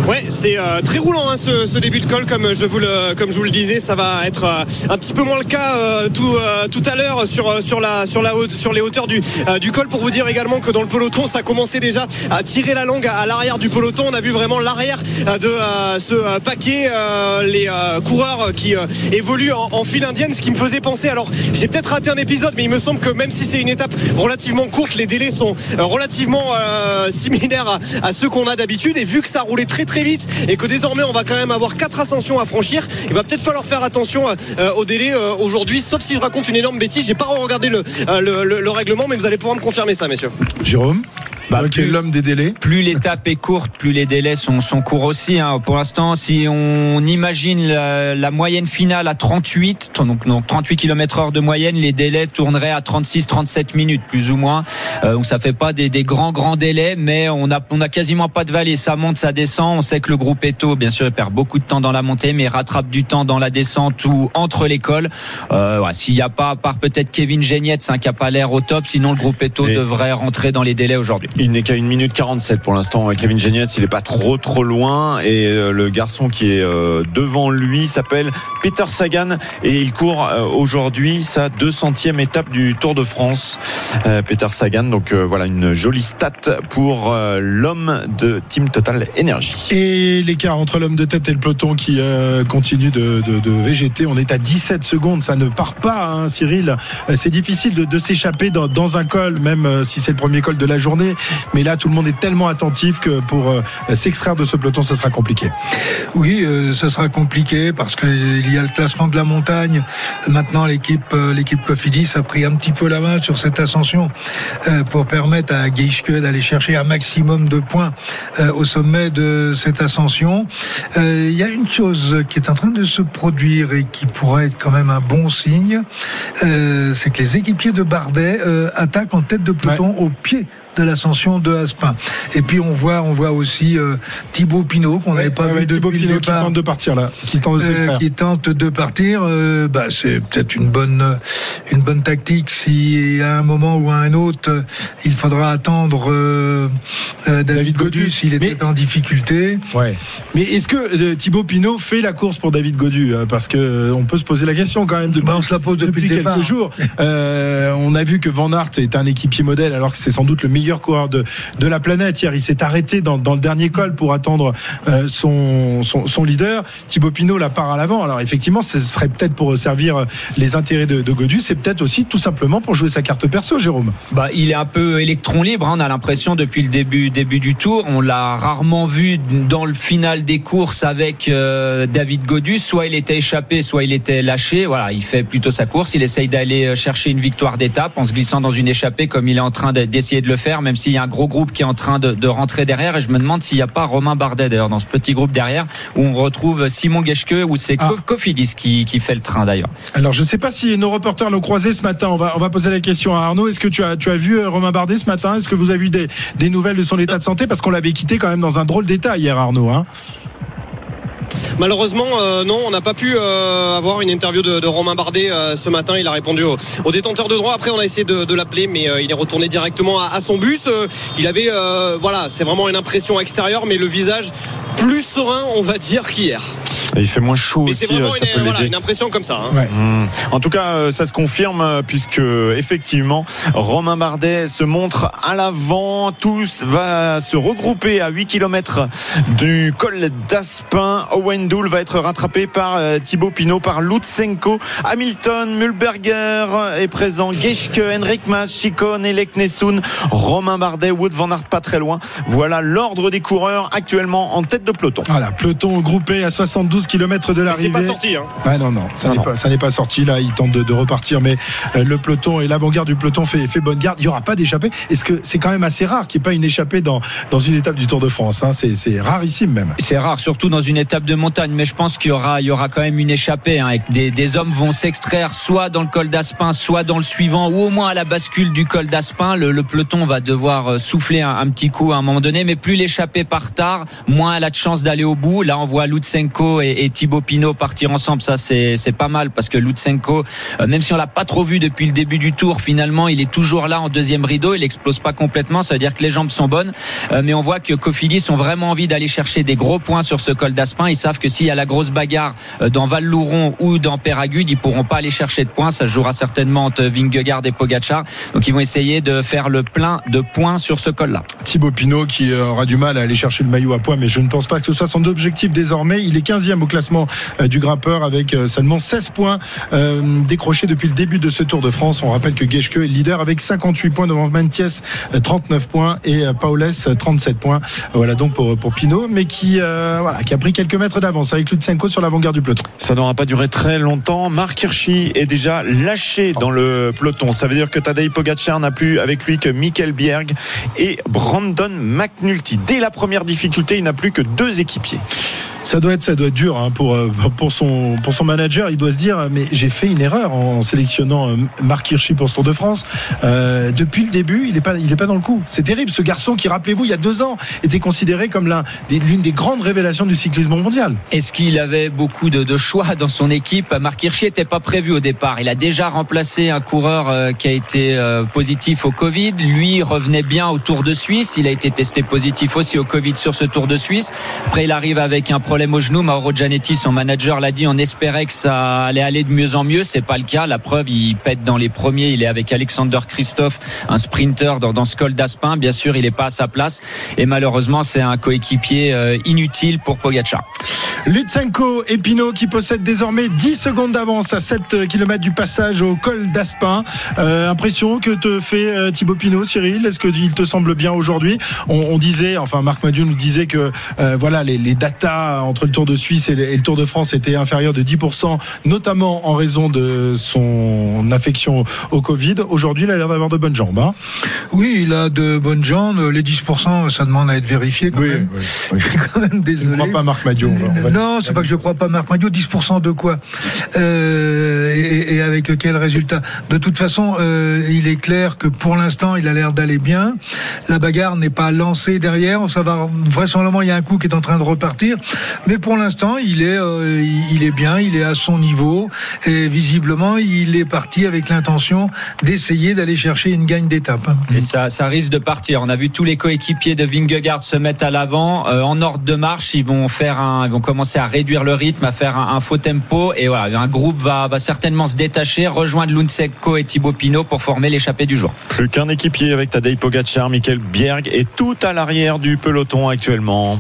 Ouais, c'est euh, très roulant hein, ce, début de col, comme je vous le, disais, ça va être euh, un petit peu moins le cas euh, tout, à l'heure sur, les hauteurs du, col. Pour vous dire également que dans le peloton, ça commençait déjà à tirer la langue à, l'arrière du peloton. On a vu vraiment l'arrière de ce paquet, les coureurs qui évoluent en, file indienne, ce qui me faisait penser. Alors, j'ai peut-être raté un épisode, mais il me semble que même si c'est une étape relativement courte, les délais sont relativement similaires à, à ceux qu'on a d'habitude. Et vu que ça roulait très très vite et que désormais on va quand même avoir quatre ascensions à franchir, il va peut-être falloir faire attention euh, au délai euh, aujourd'hui. Sauf si je raconte une énorme bêtise, j'ai pas regardé le, euh, le, le- le règlement, mais vous allez pouvoir me confirmer ça, messieurs. Jérôme? Bah, plus- l'homme des délais. plus l'étape est courte, plus les délais sont, sont courts aussi. hein. Pour l'instant, si on imagine la, la moyenne finale à 38, donc, donc 38 km heure de moyenne, les délais tourneraient à 36-37 minutes, plus ou moins. Euh, donc ça fait pas des, des grands grands délais, mais on a on a quasiment pas de vallée. Ça monte, ça descend. On sait que le groupe Eto, bien sûr, il perd beaucoup de temps dans la montée, mais il rattrape du temps dans la descente ou entre les cols. Euh, voilà, S'il n'y a pas, à part peut-être Kevin Geniette, c'est un qui a pas l'air au top, sinon le groupe Eto Et- devrait rentrer dans les délais aujourd'hui. Il n'est qu'à 1 minute 47 pour l'instant. Kevin Genietz, il n'est pas trop trop loin. Et euh, le garçon qui est euh, devant lui s'appelle Peter Sagan. Et il court euh, aujourd'hui sa 200e étape du Tour de France. Peter Sagan, donc voilà une jolie stat pour l'homme de Team Total Energy. Et l'écart entre l'homme de tête et le peloton qui continue de, végéter. On est à 17 secondes, ça ne part pas, hein, Cyril. C'est difficile de, s'échapper dans, un col, même si c'est le premier col de la journée. Mais là, tout le monde est tellement attentif que pour euh, s'extraire de ce peloton, ce sera compliqué. Oui, euh, ça sera compliqué parce qu'il y a le classement de la montagne. Maintenant, l'équipe euh, l'équipe Cofidis a pris un petit peu la main sur cette ascension euh, pour permettre à Geishke d'aller chercher un maximum de points euh, au sommet de cette ascension. Euh, Il y a une chose qui est en train de se produire et qui pourrait être quand même un bon signe, euh, c'est que les équipiers de Bardet euh, attaquent en tête de peloton au pied de l'ascension de Aspin. Et puis on voit, on voit aussi euh, Thibaut Pinot qu'on n'avait pas Ouais, vu depuis le Pinot qui départ. tente de partir là, qui tente de Euh, s'extraire. qui tente de partir, euh, bah, c'est peut-être une bonne, une bonne tactique. Si à un moment ou à un autre, euh, il faudra attendre euh, euh, David, David Godu. S'il était Mais- en difficulté. Ouais. Mais est-ce que euh, Thibaut Pinot fait la course pour David Godu Euh, Parce que euh, on peut se poser la question quand même. Depuis, Bah, on se la pose depuis le quelques jours. Euh, on a vu que Van Aert est un équipier modèle, alors que c'est sans doute le meilleur coureur de, de la planète. Hier, il s'est arrêté dans, le dernier col pour attendre euh, son, leader. Thibaut Pinot la part à l'avant. Alors effectivement, ce serait peut-être pour servir les intérêts de, de Godu. C'est peut-être aussi tout simplement pour jouer sa carte perso, Jérôme. Bah, il est un peu électron libre. hein. On a l'impression depuis le début, début du tour. On l'a rarement vu dans le final des courses avec euh, David Godu. Soit il était échappé, soit il était lâché. Voilà, il fait plutôt sa course. Il essaye d'aller euh, chercher une victoire d'étape en se glissant dans une échappée comme il est en train de- d'essayer de le faire, même s'il y a un gros groupe qui est en train de, de rentrer derrière. Et je me demande s'il n'y a pas Romain Bardet d'ailleurs dans ce petit groupe derrière où on retrouve Simon Geschke ou c'est Ah. Co- Cofidis qui, qui fait le train d'ailleurs. Alors, je ne sais pas si nos reporters l'ont croisé ce matin. On va, on va poser la question à Arnaud. Est-ce que tu as, tu as vu euh, Romain Bardet ce matin? Est-ce que vous avez eu des, des nouvelles de son état de santé? Parce qu'on l'avait quitté quand même dans un drôle d'état hier, Arnaud. Hein Malheureusement, euh, non, on n'a pas pu euh, avoir une interview de, de Romain Bardet euh, ce matin. Il a répondu au, au détenteur de droit. Après, on a essayé de, de l'appeler, mais euh, il est retourné directement à, à son bus. Euh, il avait, euh, voilà, c'est vraiment une impression extérieure, mais le visage plus serein, on va dire, qu'hier. Il fait moins chaud Mais aussi, c'est vraiment peut une, voilà, l'aider. une impression comme ça. hein. Ouais. Mmh. En tout cas, ça se confirme puisque effectivement, Romain Bardet se montre à l'avant. Tous va se regrouper à 8 km du col d'Aspin. Owen Doul va être rattrapé par euh, Thibaut Pinot, par Lutsenko, Hamilton, Mulberger est présent, Geschke, Henrik Mas, Chicone, Elek Nessoun, Romain Bardet, Wood Van Aert pas très loin. Voilà l'ordre des coureurs actuellement en tête de peloton. Voilà, peloton groupé à 72 km de C'est l'arrivée. pas sorti. Hein. Ah non, non, ça Non, n'est pas, ça n'est pas sorti. Là, il tente de, de repartir, mais euh, le peloton et l'avant-garde du peloton fait, fait bonne garde. Il n'y aura pas d'échappée. Est-ce que c'est quand même assez rare qu'il n'y ait pas une échappée dans, dans une étape du Tour de France hein C'est c'est rarissime même. C'est rare, surtout dans une étape de montagne, mais je pense qu'il y aura, il y aura quand même une échappée. Hein, et des, des hommes vont s'extraire soit dans le col d'Aspin, soit dans le suivant, ou au moins à la bascule du col d'Aspin. Le, le peloton va devoir euh, souffler un, petit coup à un moment donné, mais plus l'échappée part tard, moins elle a de chance d'aller au bout. Là, on voit Lutsenko et, et Thibaut Pinot partir ensemble. Ça, c'est c'est pas mal parce que Lutsenko, euh, même si on l'a pas trop vu depuis le début du tour, finalement, il est toujours là en deuxième rideau. Il explose pas complètement. Ça veut dire que les jambes sont bonnes. Euh, mais on voit que Cofidis ont vraiment envie d'aller chercher des gros points sur ce col d'Aspin. Savent que s'il y a la grosse bagarre euh, dans Val-Louron ou dans Péragude, ils pourront pas aller chercher de points. Ça jouera certainement entre Vingegaard et Pogacar. Donc ils vont essayer de faire le plein de points sur ce col-là. Thibaut Pinot qui euh, aura du mal à aller chercher le maillot à poids, mais je ne pense pas que ce soit son objectif désormais. Il est 15e au classement euh, du grimpeur avec seulement 16 points décrochés depuis le début de ce Tour de France. On rappelle que Geschke est leader avec 58 points devant Mentiès, euh, 39 points et euh, 37 points. Voilà donc pour, pour Pinot, mais qui, euh, voilà, qui a pris quelques mètres d'avance avec Lutsenko sur l'avant-garde du peloton. Ça n'aura pas duré très longtemps. Marc Hirschi est déjà lâché dans le peloton. Ça veut dire que Tadej Pogacar n'a plus avec lui que Michael Bierg et Brandon McNulty. Dès la première difficulté, il n'a plus que deux équipiers. Ça doit être, ça doit être dur hein, pour, euh, pour, son, manager. Il doit se dire, mais j'ai fait une erreur en sélectionnant euh, Marc Hirschi pour ce Tour de France. Euh, depuis le début, il n'est pas, dans le coup. C'est terrible. Ce garçon qui, rappelez-vous, il y a deux ans, était considéré comme l'une des grandes révélations du cyclisme mondial. Est-ce qu'il avait beaucoup de, choix dans son équipe? Marc Hirschi n'était pas prévu au départ. Il a déjà remplacé un coureur qui a été positif au Covid. Lui revenait bien au Tour de Suisse. Il a été testé positif aussi au Covid sur ce Tour de Suisse. Après, il arrive avec un problème au genou. Mauro Gianetti, son manager, l'a dit. On espérait que ça allait aller de mieux en mieux. C'est pas le cas. La preuve, il pète dans les premiers. Il est avec Alexander Christophe, un sprinter dans, dans ce col d'Aspin. Bien sûr, il n'est pas à sa place. Et malheureusement, c'est un coéquipier euh, inutile pour Pogacar. Lutsenko et Pinot qui possèdent désormais 10 secondes d'avance à 7 km du passage au col d'Aspin. Euh, impression que te fait euh, Thibaut Pinot, Cyril Est-ce que il te semble bien aujourd'hui? On, disait, enfin Marc Madiou nous disait que voilà les, les datas entre le Tour de Suisse et le, Tour de France étaient inférieures de 10%, notamment en raison de son affection au Covid. Aujourd'hui, il a l'air d'avoir de bonnes jambes. Hein Oui, il a de bonnes jambes. Les 10%, ça demande à être vérifié quand même. Je suis quand même Je ne crois pas Marc Madiou. on va- on Non, c'est pas que je crois pas Marc Madio. 10% de quoi? Euh, et, et avec quel résultat? De toute façon, euh, il est clair que pour l'instant, il a l'air d'aller bien. La bagarre n'est pas lancée derrière. Ça va vraisemblablement, il y a un coup qui est en train de repartir. Mais pour l'instant, il est, euh, il est bien, il est à son niveau. Et visiblement, il est parti avec l'intention d'essayer d'aller chercher une gagne d'étape. Et ça, ça risque de partir. On a vu tous les coéquipiers de Vingegaard se mettre à l'avant. Euh, en ordre de marche, ils vont faire un, ils vont commencer à réduire le rythme, à faire un, un faux tempo. Et voilà, un groupe va, va certainement se détacher, rejoindre Lundsekko et Thibaut Pinot pour former l'échappée du jour. Plus qu'un équipier avec Tadej Pogacar, Michael Bierg est tout à l'arrière du peloton actuellement.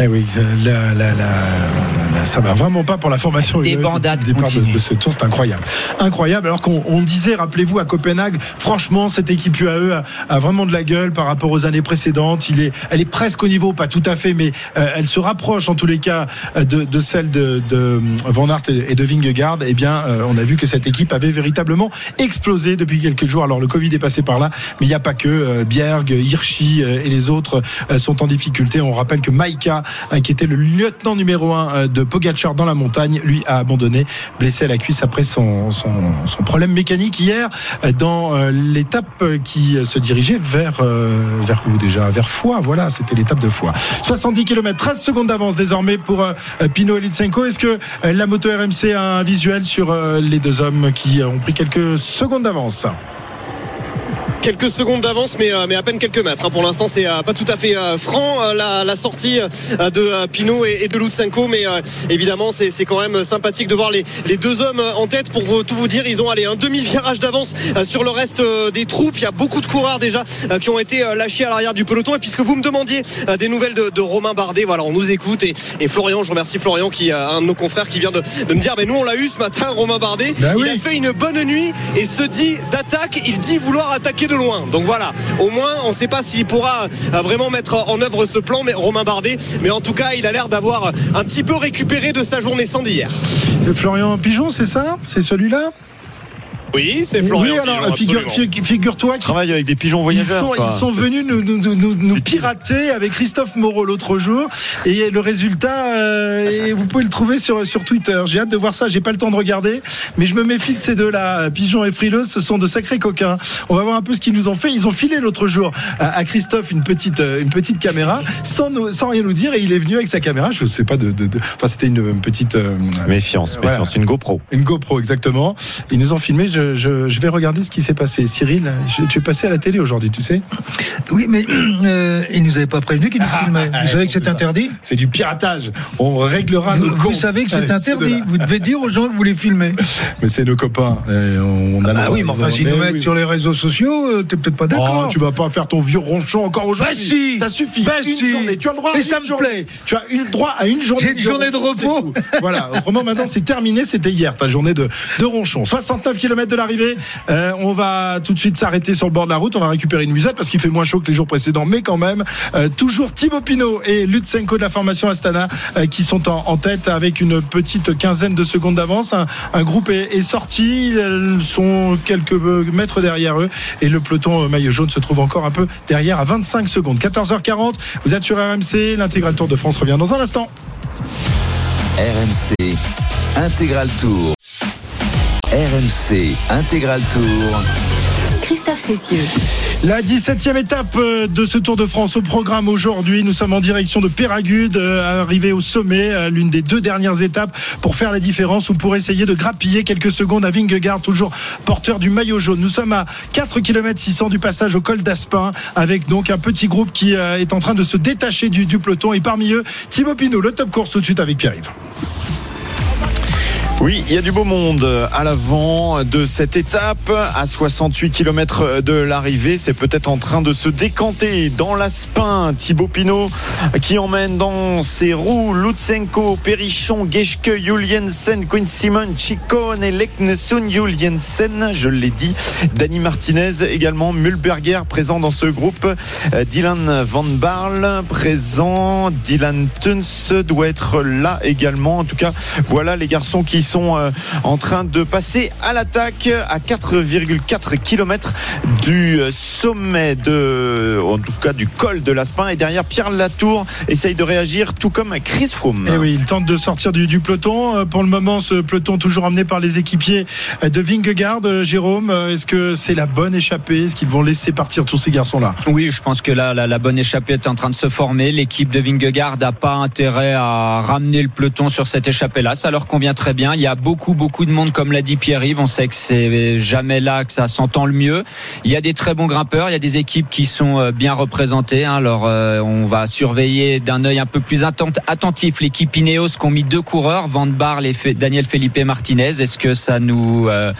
Eh oui, euh, la, la, la, la- ça va vraiment pas pour la formation. Des euh, bandades départ de, ce tour, c'est incroyable. Incroyable. Alors qu'on on disait, rappelez-vous, à Copenhague, franchement, cette équipe UAE a, a vraiment de la gueule par rapport aux années précédentes. Il est, elle est presque au niveau, pas tout à fait, mais euh, elle se rapproche en tous les cas euh, de, de celle de, de Van Aert et de Vingegaard. Eh bien, euh, on a vu que cette équipe avait véritablement explosé depuis quelques jours. Alors le Covid est passé par là, mais il n'y a pas que euh, Bjerg, Hirschi euh, et les autres euh, sont en difficulté. On rappelle que Maïka, euh, qui était le lieutenant numéro un euh, de Pogacar dans la montagne, lui a abandonné, blessé à la cuisse après son, problème mécanique hier euh, dans euh, l'étape euh, qui se dirigeait vers vers où déjà? Vers Foix. Voilà, c'était l'étape de Foix. 70 km, 13 secondes d'avance désormais pour Pinot et Lutsenko. Est-ce que la moto RMC a un visuel sur les deux hommes qui ont pris quelques secondes d'avance? Quelques secondes d'avance, mais, euh, mais à peine quelques mètres. hein. Pour l'instant, c'est euh, pas tout à fait euh, franc la, la sortie de Pinot et, et de Lutsenko, mais évidemment, c'est c'est quand même sympathique de voir les, les deux hommes en tête. Pour vous- tout vous dire, ils ont allé un demi-virage d'avance sur le reste des troupes. Il y a beaucoup de coureurs déjà qui ont été lâchés à l'arrière du peloton. Et puisque vous me demandiez des nouvelles de, de Romain Bardet, voilà, on nous écoute. Et, et Florian, je remercie Florian, qui un de nos confrères, qui vient de, de me dire, mais nous on l'a eu ce matin, Romain Bardet. Bah il oui. a fait une bonne nuit et se dit d'attaque. Il dit vouloir attaquer de loin. Donc voilà, au moins on ne sait pas s'il pourra euh, vraiment mettre en œuvre ce plan, mais Romain Bardet. Mais en tout cas, il a l'air d'avoir un petit peu récupéré de sa journée sans d'hier. Florian Pigeon, c'est ça? C'est celui-là? Oui, c'est Florian. Oui, alors Pigeon, figure- absolument. figu- figure-toi qu'il Travaille avec des pigeons Ils voyageurs. sont, ils sont venus nous, nous, nous, nous- nous pirater avec Christophe Moreau l'autre jour. Et le résultat, euh, et vous pouvez le trouver sur, sur Twitter. J'ai hâte de voir ça. J'ai pas le temps de regarder. Mais je me méfie de ces deux-là. Pigeon et Frileuse, ce sont de sacrés coquins. On va voir un peu ce qu'ils nous ont fait. Ils ont filé l'autre jour à, à Christophe une petite, euh, une petite caméra sans, nous, sans rien nous dire. Et il est venu avec sa caméra. Je sais pas de. de- de- Enfin, c'était une, une petite. euh, Méfiance, Voilà. méfiance, une GoPro. une GoPro, exactement. Ils nous ont filmé. Je, je, je vais regarder ce qui s'est passé. Cyril, je- tu es passé à la télé aujourd'hui, tu sais Oui, mais euh, ils nous avaient pas prévenu qu'ils nous filmaient. ah, Vous savez que c'est interdit C'est du piratage. On réglera vous, nos vous comptes. savez que c'est interdit. Vous devez dire aux gens que vous les filmez. Mais c'est nos copains. Et on a Ah droit. oui, mais enfin, s'ils nous mettent oui. sur les réseaux sociaux, euh, t'es peut-être pas Oh, d'accord. tu vas pas faire ton vieux ronchon encore aujourd'hui. Bah si. Ça suffit. Bah une si. journée. Tu as le droit à Et une ça me journée. plaît. Tu as une droit à une journée. J'ai une journée de repos. voilà. Autrement, maintenant, c'est terminé. C'était hier ta journée de, de ronchon. 69 km de l'arrivée. Euh, on va tout de suite s'arrêter sur le bord de la route. On va récupérer une musette parce qu'il fait moins chaud que les jours précédents, mais quand même. Euh, toujours Thibaut Pinot et Lutsenko de la formation Astana euh, qui sont en, tête avec une petite quinzaine de secondes d'avance. Un, groupe est, sorti. Elles sont quelques mètres derrière eux et le peloton maillot jaune se trouve encore un peu derrière à 25 secondes. 14h40. Vous êtes sur RMC. L'intégral Tour de France revient dans un instant. RMC Intégral Tour. RMC Intégral Tour. Christophe Cessieux. La 17e étape euh, de ce Tour de France au programme aujourd'hui. Nous sommes en direction de Péragude, euh, arrivé au sommet, euh, l'une des deux dernières étapes pour faire la différence ou pour essayer de grappiller quelques secondes à Vingegaard, toujours porteur du maillot jaune. Nous sommes à 4 km 600 du passage au col d'Aspin avec donc un petit groupe qui est en train de se détacher du, du peloton et parmi eux Thibaut Pinot, le top course tout de suite avec Pierre-Yves. Oui, il y a du beau monde à l'avant de cette étape, à 68 km de l'arrivée. C'est peut-être en train de se décanter dans l'Aspin. Thibaut Pinot qui emmène dans ses roues Lutsenko, Perichon, Geschke, Juliensen, Quinn Simon, Chicone et Leknesun Juliensen. Je l'ai dit. Dani Martinez également, Mulberger présent dans ce groupe. Euh, Dylan Van Barle présent. Dylan Tuns doit être là également. En tout cas, voilà les garçons qui sont euh, en train de passer à l'attaque à 4,4 km du euh, sommet de, en tout cas du col de l'Aspin. Et derrière, Pierre Latour essaye de réagir, tout comme Chris Froome. Et Eh oui, il tente de sortir du, du peloton. Euh, Pour le moment, ce peloton toujours emmené par les équipiers de Vingegaard. Jérôme, est-ce que c'est la bonne échappée? Est-ce qu'ils vont laisser partir tous ces garçons-là? Oui, je pense que là, la, la bonne échappée est en train de se former. L'équipe de Vingegaard n'a pas intérêt à ramener le peloton sur cette échappée-là. Ça leur convient très bien. Il y a beaucoup, beaucoup de monde, comme l'a dit Pierre-Yves. On sait que c'est jamais là que ça s'entend le mieux. Il y a des très bons grimpeurs. Il y a des équipes qui sont euh, bien représentées. hein. Alors, euh, on va surveiller d'un œil un peu plus atten- attentif l'équipe Ineos qui ont mis deux coureurs, Van Barle et Daniel Felipe Martinez. Est-ce que ça nous euh,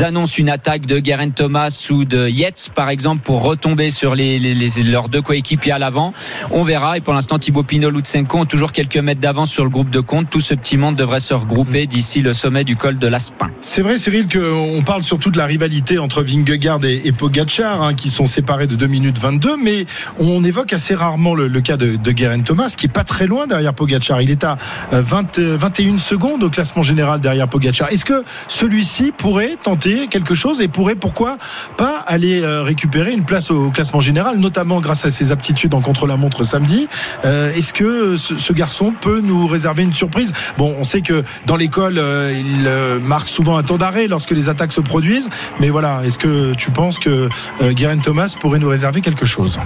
annonce une attaque de Geraint Thomas ou de Yates, par exemple, pour retomber sur les, les- les- leurs deux coéquipiers à l'avant? On verra. Et pour l'instant, Thibaut Pinot, Lutsenko ont toujours quelques mètres d'avance sur le groupe de compte. Tout ce petit monde devrait se regrouper d'ici le sommet du col de l'Aspin. C'est vrai, Cyril, qu'on parle surtout de la rivalité entre Vingegaard et, et Pogacar, hein, qui sont séparés de 2 minutes 22, mais on évoque assez rarement le, cas de, Geraint Thomas, qui est pas très loin derrière Pogacar. Il est à euh, 20, euh, 21 secondes au classement général derrière Pogacar. Est-ce que celui-ci pourrait tenter quelque chose et pourrait, pourquoi pas, aller euh, récupérer une place au classement général, notamment grâce à ses aptitudes en contre-la-montre samedi? Euh, Est-ce que ce, ce garçon peut nous réserver une surprise? Bon, on sait que dans l'école, euh, il euh, marque souvent un temps d'arrêt lorsque les attaques se produisent. Mais voilà, est-ce que tu penses que euh, Guerin Thomas pourrait nous réserver quelque chose?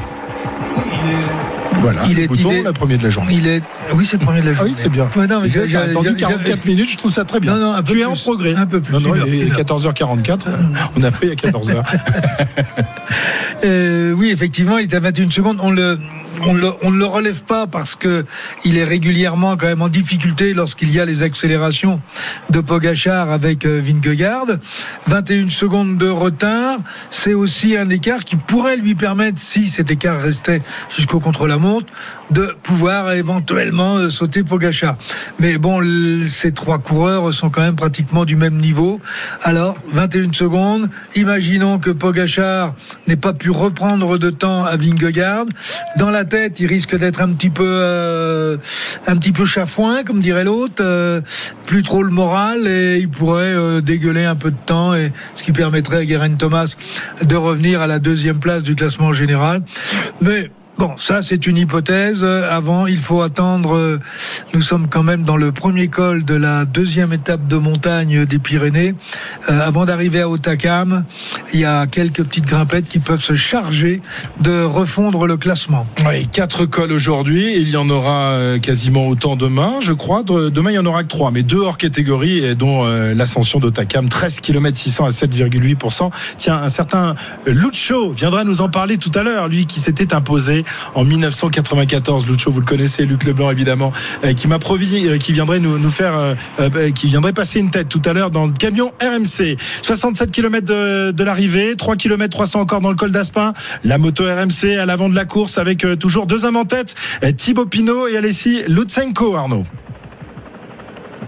Voilà, Il est- il est- le premier de la journée. Il est. Oui, c'est le premier de la Ah journée. oui, c'est bien. Ouais, non, mais Il a j'ai- attendu j'ai- 44 minutes, je trouve ça très bien. Non, non, un peu tu es en progrès. Un peu plus. Non, non, il est une heure. 14h44. On a pris à 14h. Euh, oui, effectivement, il est à 21 secondes. On le, on, ne le relève pas parce que il est régulièrement quand même en difficulté lorsqu'il y a les accélérations de Pogachar avec euh, Vingegaard. 21 secondes de retard, c'est aussi un écart qui pourrait lui permettre, si cet écart restait jusqu'au contre-la-montre, de pouvoir éventuellement euh, sauter Pogachar. Mais bon, ces trois coureurs sont quand même pratiquement du même niveau. Alors, 21 secondes. Imaginons que Pogachar n'ait pas pu reprendre de temps à Vingegaard. Dans la tête, il risque d'être un petit peu, euh, un petit peu chafouin, comme dirait l'autre. Euh, plus trop le moral et il pourrait dégueuler un peu de temps et ce qui permettrait à Guerin Thomas de revenir à la deuxième place du classement général. Mais Bon, ça c'est une hypothèse. Avant, il faut attendre. Nous sommes quand même dans le premier col de la deuxième étape de montagne des Pyrénées. Euh, avant d'arriver à Otakam, il y a quelques petites grimpettes qui peuvent se charger de refondre le classement. Oui, quatre cols aujourd'hui. Il y en aura euh, quasiment autant demain, je crois. Demain, il y en aura que trois, mais deux hors catégorie, dont euh, l'ascension d'Otakam, 13 km 600 à 7,8%. Tiens, un certain Lucho viendra nous en parler tout à l'heure, lui qui s'était imposé en 1994. Lucho, vous le connaissez, Luc Leblanc évidemment, euh, qui m'a euh, qui viendrait euh, bah, qui viendrait passer une tête tout à l'heure dans le camion RMC. 67 km de, l'arrivée, 3 km 300 encore dans le col d'Aspin. La moto RMC à l'avant de la course avec toujours deux hommes en tête, Thibaut Pinot et Alessi Lutsenko, Arnaud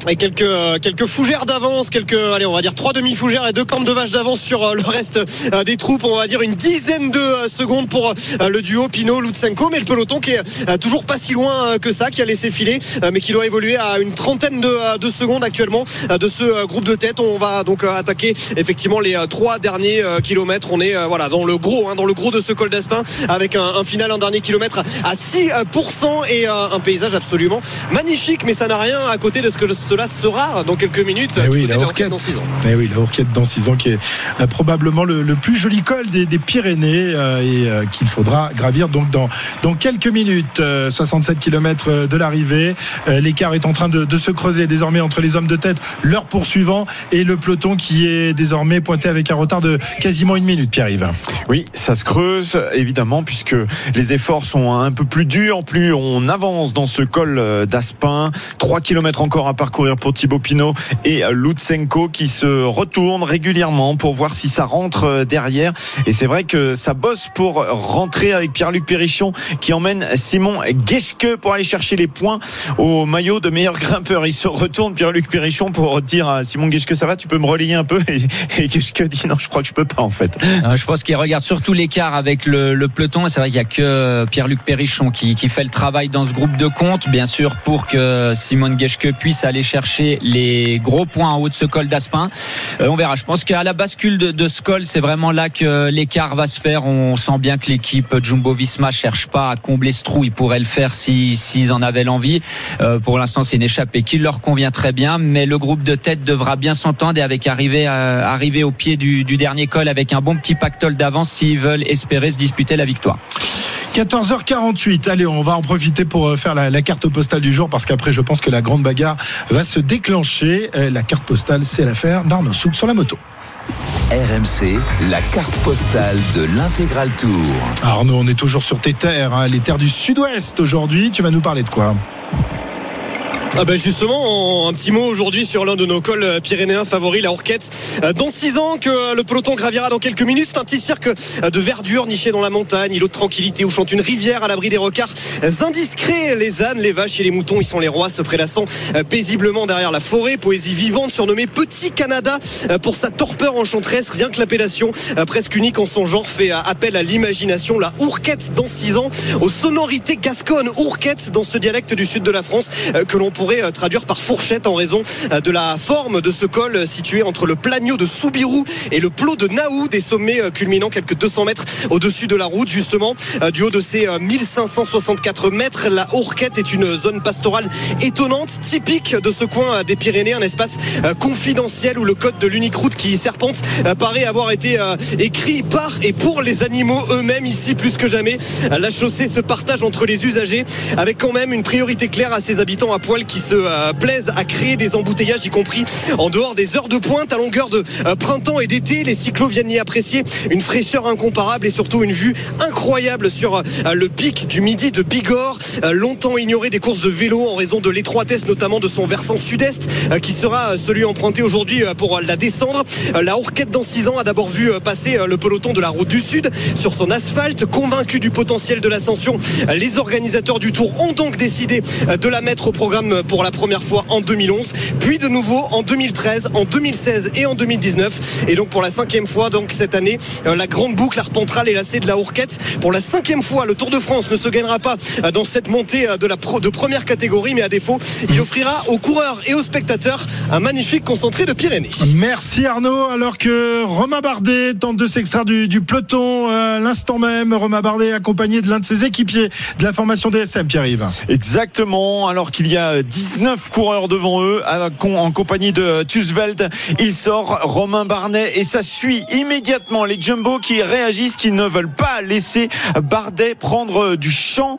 et quelques euh, quelques fougères d'avance, quelques allez on va dire trois demi fougères et deux cornes de vache d'avance sur euh, le reste euh, des troupes. On va dire une dizaine de secondes pour le duo Pinot Lutsenko, mais le peloton qui est toujours pas si loin que ça, qui a laissé filer, mais qui doit évoluer à une trentaine de, de secondes actuellement de ce groupe de tête. On va donc attaquer effectivement les trois derniers kilomètres. On est voilà dans le gros, hein, dans le gros de ce col d'Aspin avec un, final, un dernier kilomètre à 6% et un paysage absolument magnifique, mais ça n'a rien à côté de ce que cela sera dans quelques minutes. Eh oui, la Hourquette dans 6 ans. Eh oui, la Hourquette dans 6 ans qui est euh, probablement le, plus joli col des, Pyrénées euh, et euh, qu'il faudra gravir donc dans, dans quelques minutes. 67 km de l'arrivée. L'écart est en train de, se creuser désormais entre les hommes de tête, leur poursuivant et le peloton qui est désormais pointé avec un retard de quasiment une minute, Pierre-Yves. Oui, ça se creuse évidemment puisque les efforts sont un peu plus durs, plus on avance dans ce col d'Aspin. 3 km encore à parcourir pour Thibaut Pinot et Lutsenko qui se retournent régulièrement pour voir si ça rentre euh, derrière. Et c'est vrai que ça bosse pour rentrer avec Pierre-Luc Perrichon qui emmène Simon Geschke pour aller chercher les points au maillot de meilleur grimpeur. Il se retourne Pierre-Luc Perrichon pour dire à Simon Geschke ça va, tu peux me relayer un peu? Et, et Geschke dit non, je crois que je peux pas en fait. Euh, je pense qu'il regarde surtout l'écart avec le, peloton. C'est vrai qu'il y a que Pierre-Luc Perrichon qui, fait le travail dans ce groupe de compte, bien sûr, pour que Simon Geschke puisse aller chercher les gros points en haut de ce col d'Aspin. Euh, on verra. Je pense qu'à la bascule de, ce col, c'est vraiment là que l'écart va se faire. On sent bien que l'équipe Jumbo Visma cherche pas à combler ce trou. Ils pourraient le faire s'ils si, en avaient l'envie. Euh, pour l'instant, c'est une échappée qui leur convient très bien. Mais le groupe de tête devra bien s'entendre et avec arriver, arriver au pied du, du dernier col avec un bon petit pactole d'avance s'ils veulent espérer se disputer la victoire. 14h48. Allez, on va en profiter pour euh, faire la, carte postale du jour parce qu'après, je pense que la grande bagarre va se déclencher. Euh, la carte postale, c'est l'affaire d'Arnaud Souk sur la moto. RMC, la carte postale de l'intégral tour. Arnaud, on est toujours sur tes terres, hein, les terres du sud-ouest aujourd'hui. Tu vas nous parler de quoi? Ah ben justement, un petit mot aujourd'hui sur l'un de nos cols euh, pyrénéens favoris, la Orquette. Euh, dans six ans que euh, le peloton gravira dans quelques minutes, c'est un petit cirque de verdure niché dans la montagne, îlot de tranquillité où chante une rivière à l'abri des recards indiscrets. Les ânes, les vaches et les moutons, ils sont les rois, se prélassant paisiblement derrière la forêt. Poésie vivante surnommée Petit Canada pour sa torpeur enchanteresse. Rien que l'appellation presque unique en son genre fait appel à l'imagination. La Ourquette dans six ans, aux sonorités gasconnes. Ourquette dans ce dialecte du sud de la France que l'on pourrait euh, traduire par fourchette en raison euh, de la forme de ce col euh, situé entre le plagno de Soubirou et le plot de Naou, des sommets culminant quelques 200 mètres au-dessus de la route, justement. Du haut de ces 1564 mètres, la Hourquette est une zone pastorale étonnante, typique de ce coin des Pyrénées, un espace confidentiel où le code de l'unique route qui serpente paraît avoir été écrit par et pour les animaux eux-mêmes ici plus que jamais. La chaussée se partage entre les usagers avec quand même une priorité claire à ses habitants à poil qui se euh, plaisent à créer des embouteillages, y compris en dehors des heures de pointe à longueur de euh, printemps et d'été. Les cyclos viennent y apprécier une fraîcheur incomparable et surtout une vue incroyable sur euh, le pic du midi de Bigorre, longtemps ignoré des courses de vélo en raison de l'étroitesse notamment de son versant sud-est qui sera celui emprunté aujourd'hui pour la descendre. La Hourquette dans 6 ans a d'abord vu passer le peloton de la route du Sud sur son asphalte, convaincu du potentiel de l'ascension. Les organisateurs du Tour ont donc décidé de la mettre au programme pour la première fois en 2011, puis de nouveau en 2013, en 2016 et en 2019. Et donc pour la cinquième fois, donc cette année, euh, la grande boucle arpentera les lacets de la Hourquette. Pour la cinquième fois, le Tour de France ne se gagnera pas euh, dans cette montée euh, de la pro- de première catégorie, mais à défaut, il offrira aux coureurs et aux spectateurs un magnifique concentré de Pyrénées. Merci Arnaud. Alors que Romain Bardet tente de s'extraire du, du peloton euh, à l'instant même, Romain Bardet accompagné de l'un de ses équipiers de la formation DSM, Pierre-Yves. Exactement, alors qu'il y a 19 coureurs devant eux en compagnie de Tusveld. Il sort Romain Bardet et ça suit immédiatement les Jumbo qui réagissent, qui ne veulent pas laisser Bardet prendre du champ.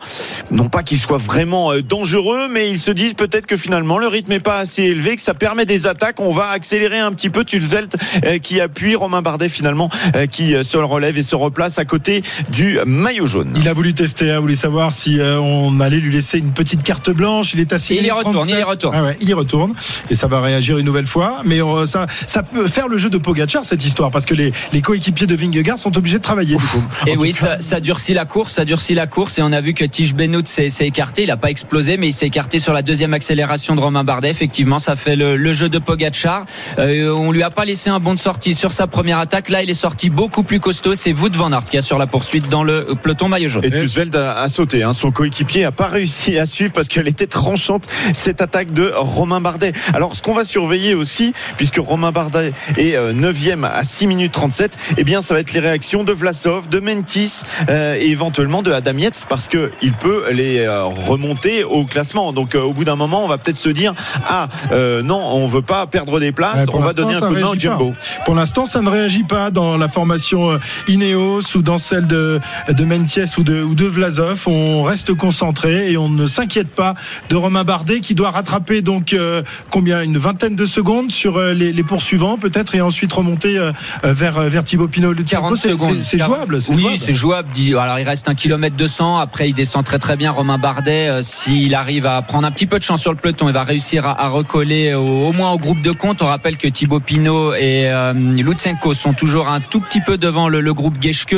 Non pas qu'il soit vraiment euh, dangereux, mais ils se disent peut-être que finalement le rythme n'est pas assez élevé, que ça permet des attaques. On va accélérer un petit peu Tusveld euh, qui appuie Romain Bardet finalement euh, qui euh, se relève et se replace à côté du maillot jaune. Il a voulu tester, a voulu savoir si euh, on allait lui laisser une petite carte blanche. Il est assis. Il retourne, il y retourne. Ah ouais, il y retourne et ça va réagir une nouvelle fois. Mais euh, ça, ça peut faire le jeu de Pogacar cette histoire parce que les, les coéquipiers de Vingegaard sont obligés de travailler. du coup. Et oui, ça, ça durcit la course, ça durcit la course et on a vu que Tige Benoît s'est s'est écarté. Il n'a pas explosé, mais il s'est écarté sur la deuxième accélération de Romain Bardet. Effectivement, ça fait le, le jeu de Pogacar. Euh, on lui a pas laissé un bon de sortie sur sa première attaque. Là, il est sorti beaucoup plus costaud. C'est Wout van Aert qui a sur la poursuite dans le peloton maillot jaune. Et Tusveld a, a sauté. hein. Son coéquipier a pas réussi à suivre parce qu'elle était tranchante cette attaque de Romain Bardet. Alors ce qu'on va surveiller aussi, puisque Romain Bardet est 9e à 6 minutes 37, eh bien ça va être les réactions de Vlasov, de Mentis euh, et éventuellement de Adam Yates parce que il peut les euh, remonter au classement. Donc euh, au bout d'un moment, on va peut-être se dire ah euh, non, on veut pas perdre des places, Ouais, on va donner un coup de main au. Jumbo. Pour l'instant, ça ne réagit pas dans la formation euh, Ineos ou dans celle de, de Menties ou de, ou de Vlasov. On reste concentré et on ne s'inquiète pas de Romain Bardet qui doit rattraper donc euh, combien une vingtaine de secondes sur euh, les, les poursuivants peut-être et ensuite remonter euh, vers, vers Thibaut Pinot. Le 40 c'est- secondes. c'est- C'est jouable. c'est Oui, c'est jouable. Alors, il reste un kilomètre 200. Après, il descend très très bien. Romain Bardet, s'il arrive à prendre un petit peu de chance sur le peloton, il va réussir à, à recoller au, au moins au groupe de compte. On rappelle que Thibaut Pinot et Lutsenko sont toujours un tout petit peu devant le, le groupe Geschke.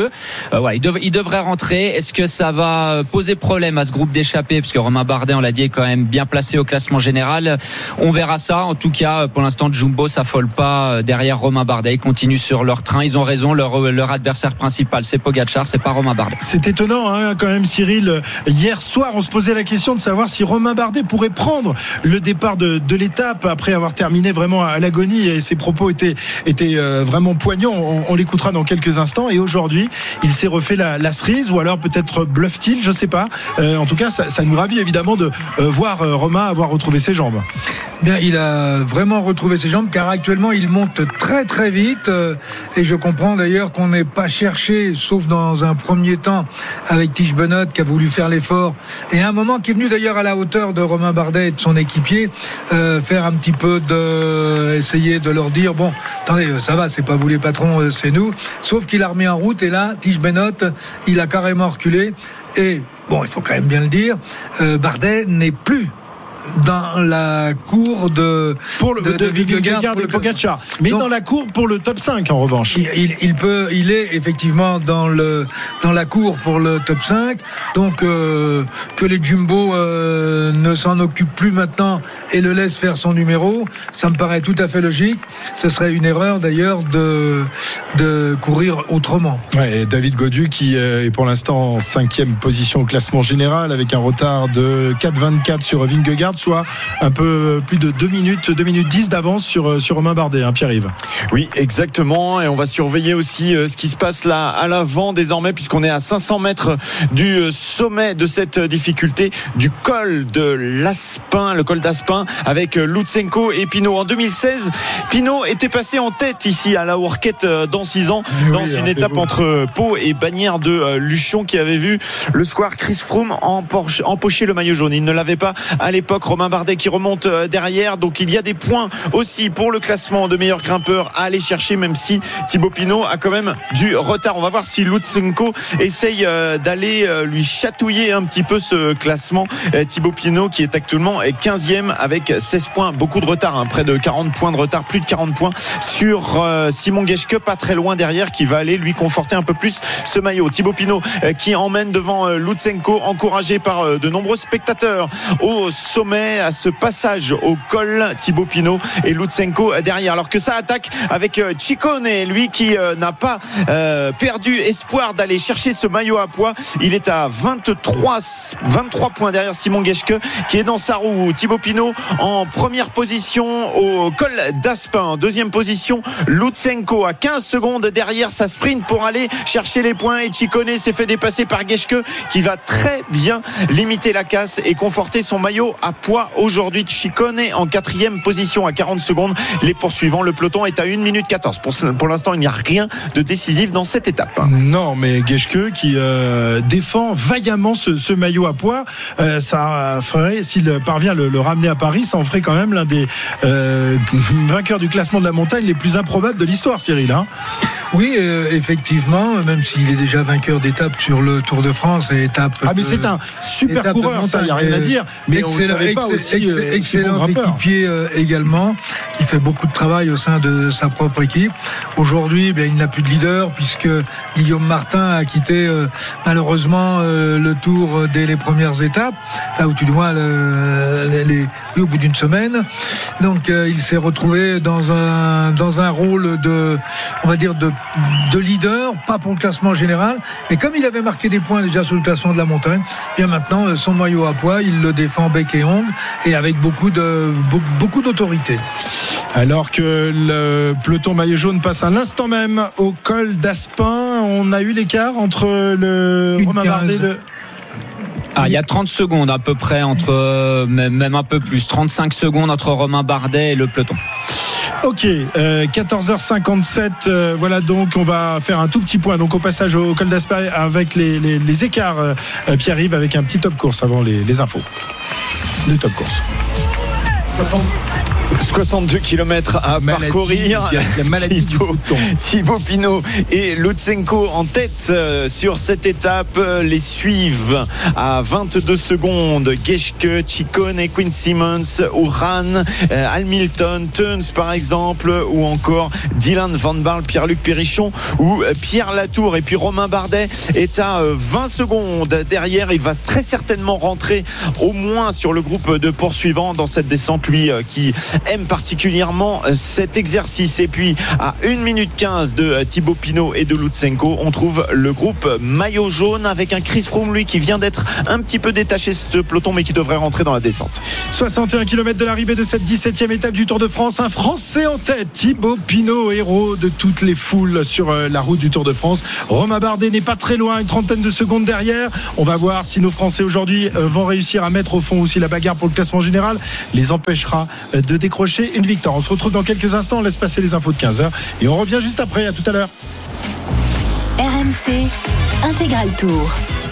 Voilà, il, dev- il devrait rentrer. Est-ce que ça va poser problème à ce groupe d'échappés Parce que Romain Bardet, on l'a dit, est quand même bien placé au classement général. On verra ça. En tout cas, pour l'instant, Jumbo s'affole pas euh, derrière Romain Bardet. Ils continuent sur leur train. Ils ont raison. Leur, leur adversaire principal, c'est Pogacar, c'est pas Romain Bardet. C'est étonnant hein, quand même Cyril. Hier soir, on se posait la question de savoir si Romain Bardet pourrait prendre le départ de, l'étape après avoir terminé vraiment à l'agonie et ses propos étaient, euh, vraiment poignants. On, l'écoutera dans quelques instants. Et aujourd'hui, il s'est refait la, cerise ou alors peut-être bluffe-t-il, je sais pas. Euh, en tout cas, ça, nous ravit évidemment de euh, voir euh, Avoir retrouvé ses jambes. Bien, il a vraiment retrouvé ses jambes car actuellement il monte très très vite. Euh, et je comprends d'ailleurs qu'on n'ait pas cherché, sauf dans un premier temps avec Tige Benoît qui a voulu faire l'effort. Et un moment qui est venu d'ailleurs à la hauteur de Romain Bardet et de son équipier euh, faire un petit peu de essayer de leur dire bon attendez euh, ça va c'est pas vous les patrons c'est nous. Sauf qu'il a remis en route et là Tige Benoît il a carrément reculé. Et bon il faut quand même bien le dire Bardet n'est plus dans la cour de Pour le de, de, de pour le- Pogacar, mais Donc- dans la cour pour le top 5 en revanche. il, il- il peut, il est effectivement dans le dans la cour pour le top 5. Donc euh, que les Jumbo euh, ne s'en occupent plus maintenant et le laissent faire son numéro, ça me paraît tout à fait logique. Ce serait une erreur d'ailleurs de de courir autrement. Ouais, et David Godu qui euh, est pour l'instant en cinquième position au classement général avec un retard de 4,24 sur Vingegaard, soit un peu plus de 2 minutes, 2 minutes 10 d'avance sur, euh, sur Romain Bardet, hein, Pierre-Yves. Oui, exactement. Et on va surveiller aussi euh, ce qui se passe là à l'avant désormais, puisqu'on est à 500 mètres du euh, sommet de cette difficulté, du col de l'Aspin, le col d'Aspin, avec Lutsenko et Pinot. En 2016, Pinot était passé en tête ici à la euh, dans 6 ans, Oui, dans une étape entre Pau et Bagnères de Luchon, qui avait vu le square Chris Froome empoche- empocher le maillot jaune. Il ne l'avait pas à l'époque Romain Bardet qui remonte euh, derrière. Donc il y a des points aussi pour le classement de meilleur grimpeur à aller chercher, même si Thibaut Pinot a quand même du retard. On va voir si Lutsenko essaye euh, d'aller euh, lui chatouiller un petit peu ce classement. Thibaut Pinot qui est actuellement 15e avec 16 points. Beaucoup de retard, hein. près de 40 points de retard, plus de 40 points sur Simon Geschke, pas très loin derrière, qui va aller lui conforter un peu plus ce maillot. Thibaut Pinot qui emmène devant Lutsenko, encouragé par de nombreux spectateurs au sommet à ce passage au col. Thibaut Pinot et Lutsenko derrière. Alors que ça attaque avec euh, Chicone, lui qui euh, n'a pas euh, perdu espoir d'aller chercher ce maillot à poids. Il est à 23, 23 points derrière Simon Geschke qui est dans sa roue. Thibaut Pinot en première position au col d'Aspin. Deuxième position, Lutsenko à 15 secondes derrière sa sprint pour aller chercher les points. Et Chicone s'est fait dépasser par Geschke qui va très bien limiter la casse et conforter son maillot à poids aujourd'hui. Chicone en quatrième position à 40 secondes. Les poursuivants, le peloton est à 1 minute 14. Pour, pour l'instant, il n'y a rien de décisif dans cette étape. Non, mais Geschke qui euh, défend vaillamment ce, maillot à poids, euh, ça ferait, s'il parvient le, le ramener à Paris, ça en ferait quand même l'un des euh, vainqueurs du classement de la montagne les plus improbables de l'histoire, Cyril. Hein oui, effectivement, même s'il est déjà vainqueur d'étape sur le Tour de France et étape. Ah, mais c'est un super coureur, ça, il n'y a rien à dire. Mais on pas aussi. excellent équipier également, qui fait beaucoup de travail au sein de sa propre équipe. Aujourd'hui, ben, il n'a plus de leader puisque Guillaume Martin a quitté euh, malheureusement euh, le Tour dès les premières étapes, là où tu dois les, au bout d'une semaine. Donc euh, il s'est retrouvé dans un dans un rôle de on va dire de, de leader, pas pour le classement général, mais comme il avait marqué des points déjà sur le classement de la montagne, bien maintenant son maillot à poids, il le défend bec et et avec beaucoup de beaucoup d'autorité. Alors que le peloton maillot jaune passe à l'instant même au col d'Aspin, on a eu l'écart entre le Romain Bardet le... Ah, il y a 30 secondes à peu près entre euh, même un peu plus 35 secondes entre Romain Bardet et le peloton. Ok, 14h57. Euh, euh, voilà donc on va faire un tout petit point donc au passage au col d'Aspin avec les, écarts. Pierre-Yves avec un petit top course avant les, les infos. Le top course. 62 km à parcourir. La maladie Thibaut, Thibaut Pinot et Lutsenko en tête euh, sur cette étape. Les suivent à 22 secondes. Geschke, Chicone, Quinn Simmons, Uran, euh, Hamilton, Tuns par exemple, ou encore Dylan Van Barle, Pierre-Luc Perrichon ou euh, Pierre Latour. Et puis Romain Bardet est à 20 secondes derrière. Il va très certainement rentrer au moins sur le groupe de poursuivants dans cette descente, lui qui aime particulièrement euh, cet exercice. Et puis à 1 minute 15 de euh, Thibaut Pinot et de Lutsenko, on trouve le groupe maillot jaune avec un Chris Froome lui qui vient d'être un petit peu détaché de ce peloton mais qui devrait rentrer dans la descente. 61 km de l'arrivée de cette 17e étape du Tour de France. Un Français en tête, Thibaut Pinot, héros de toutes les foules sur euh, la route du Tour de France. Romain Bardet n'est pas très loin, une trentaine de secondes derrière. On va voir si nos Français aujourd'hui vont réussir à mettre au fond aussi la bagarre pour le classement général. Les empêchera de une victoire. On se retrouve dans quelques instants, on laisse passer les infos de 15h et on revient juste après. À tout à l'heure. RMC Intégral Tour.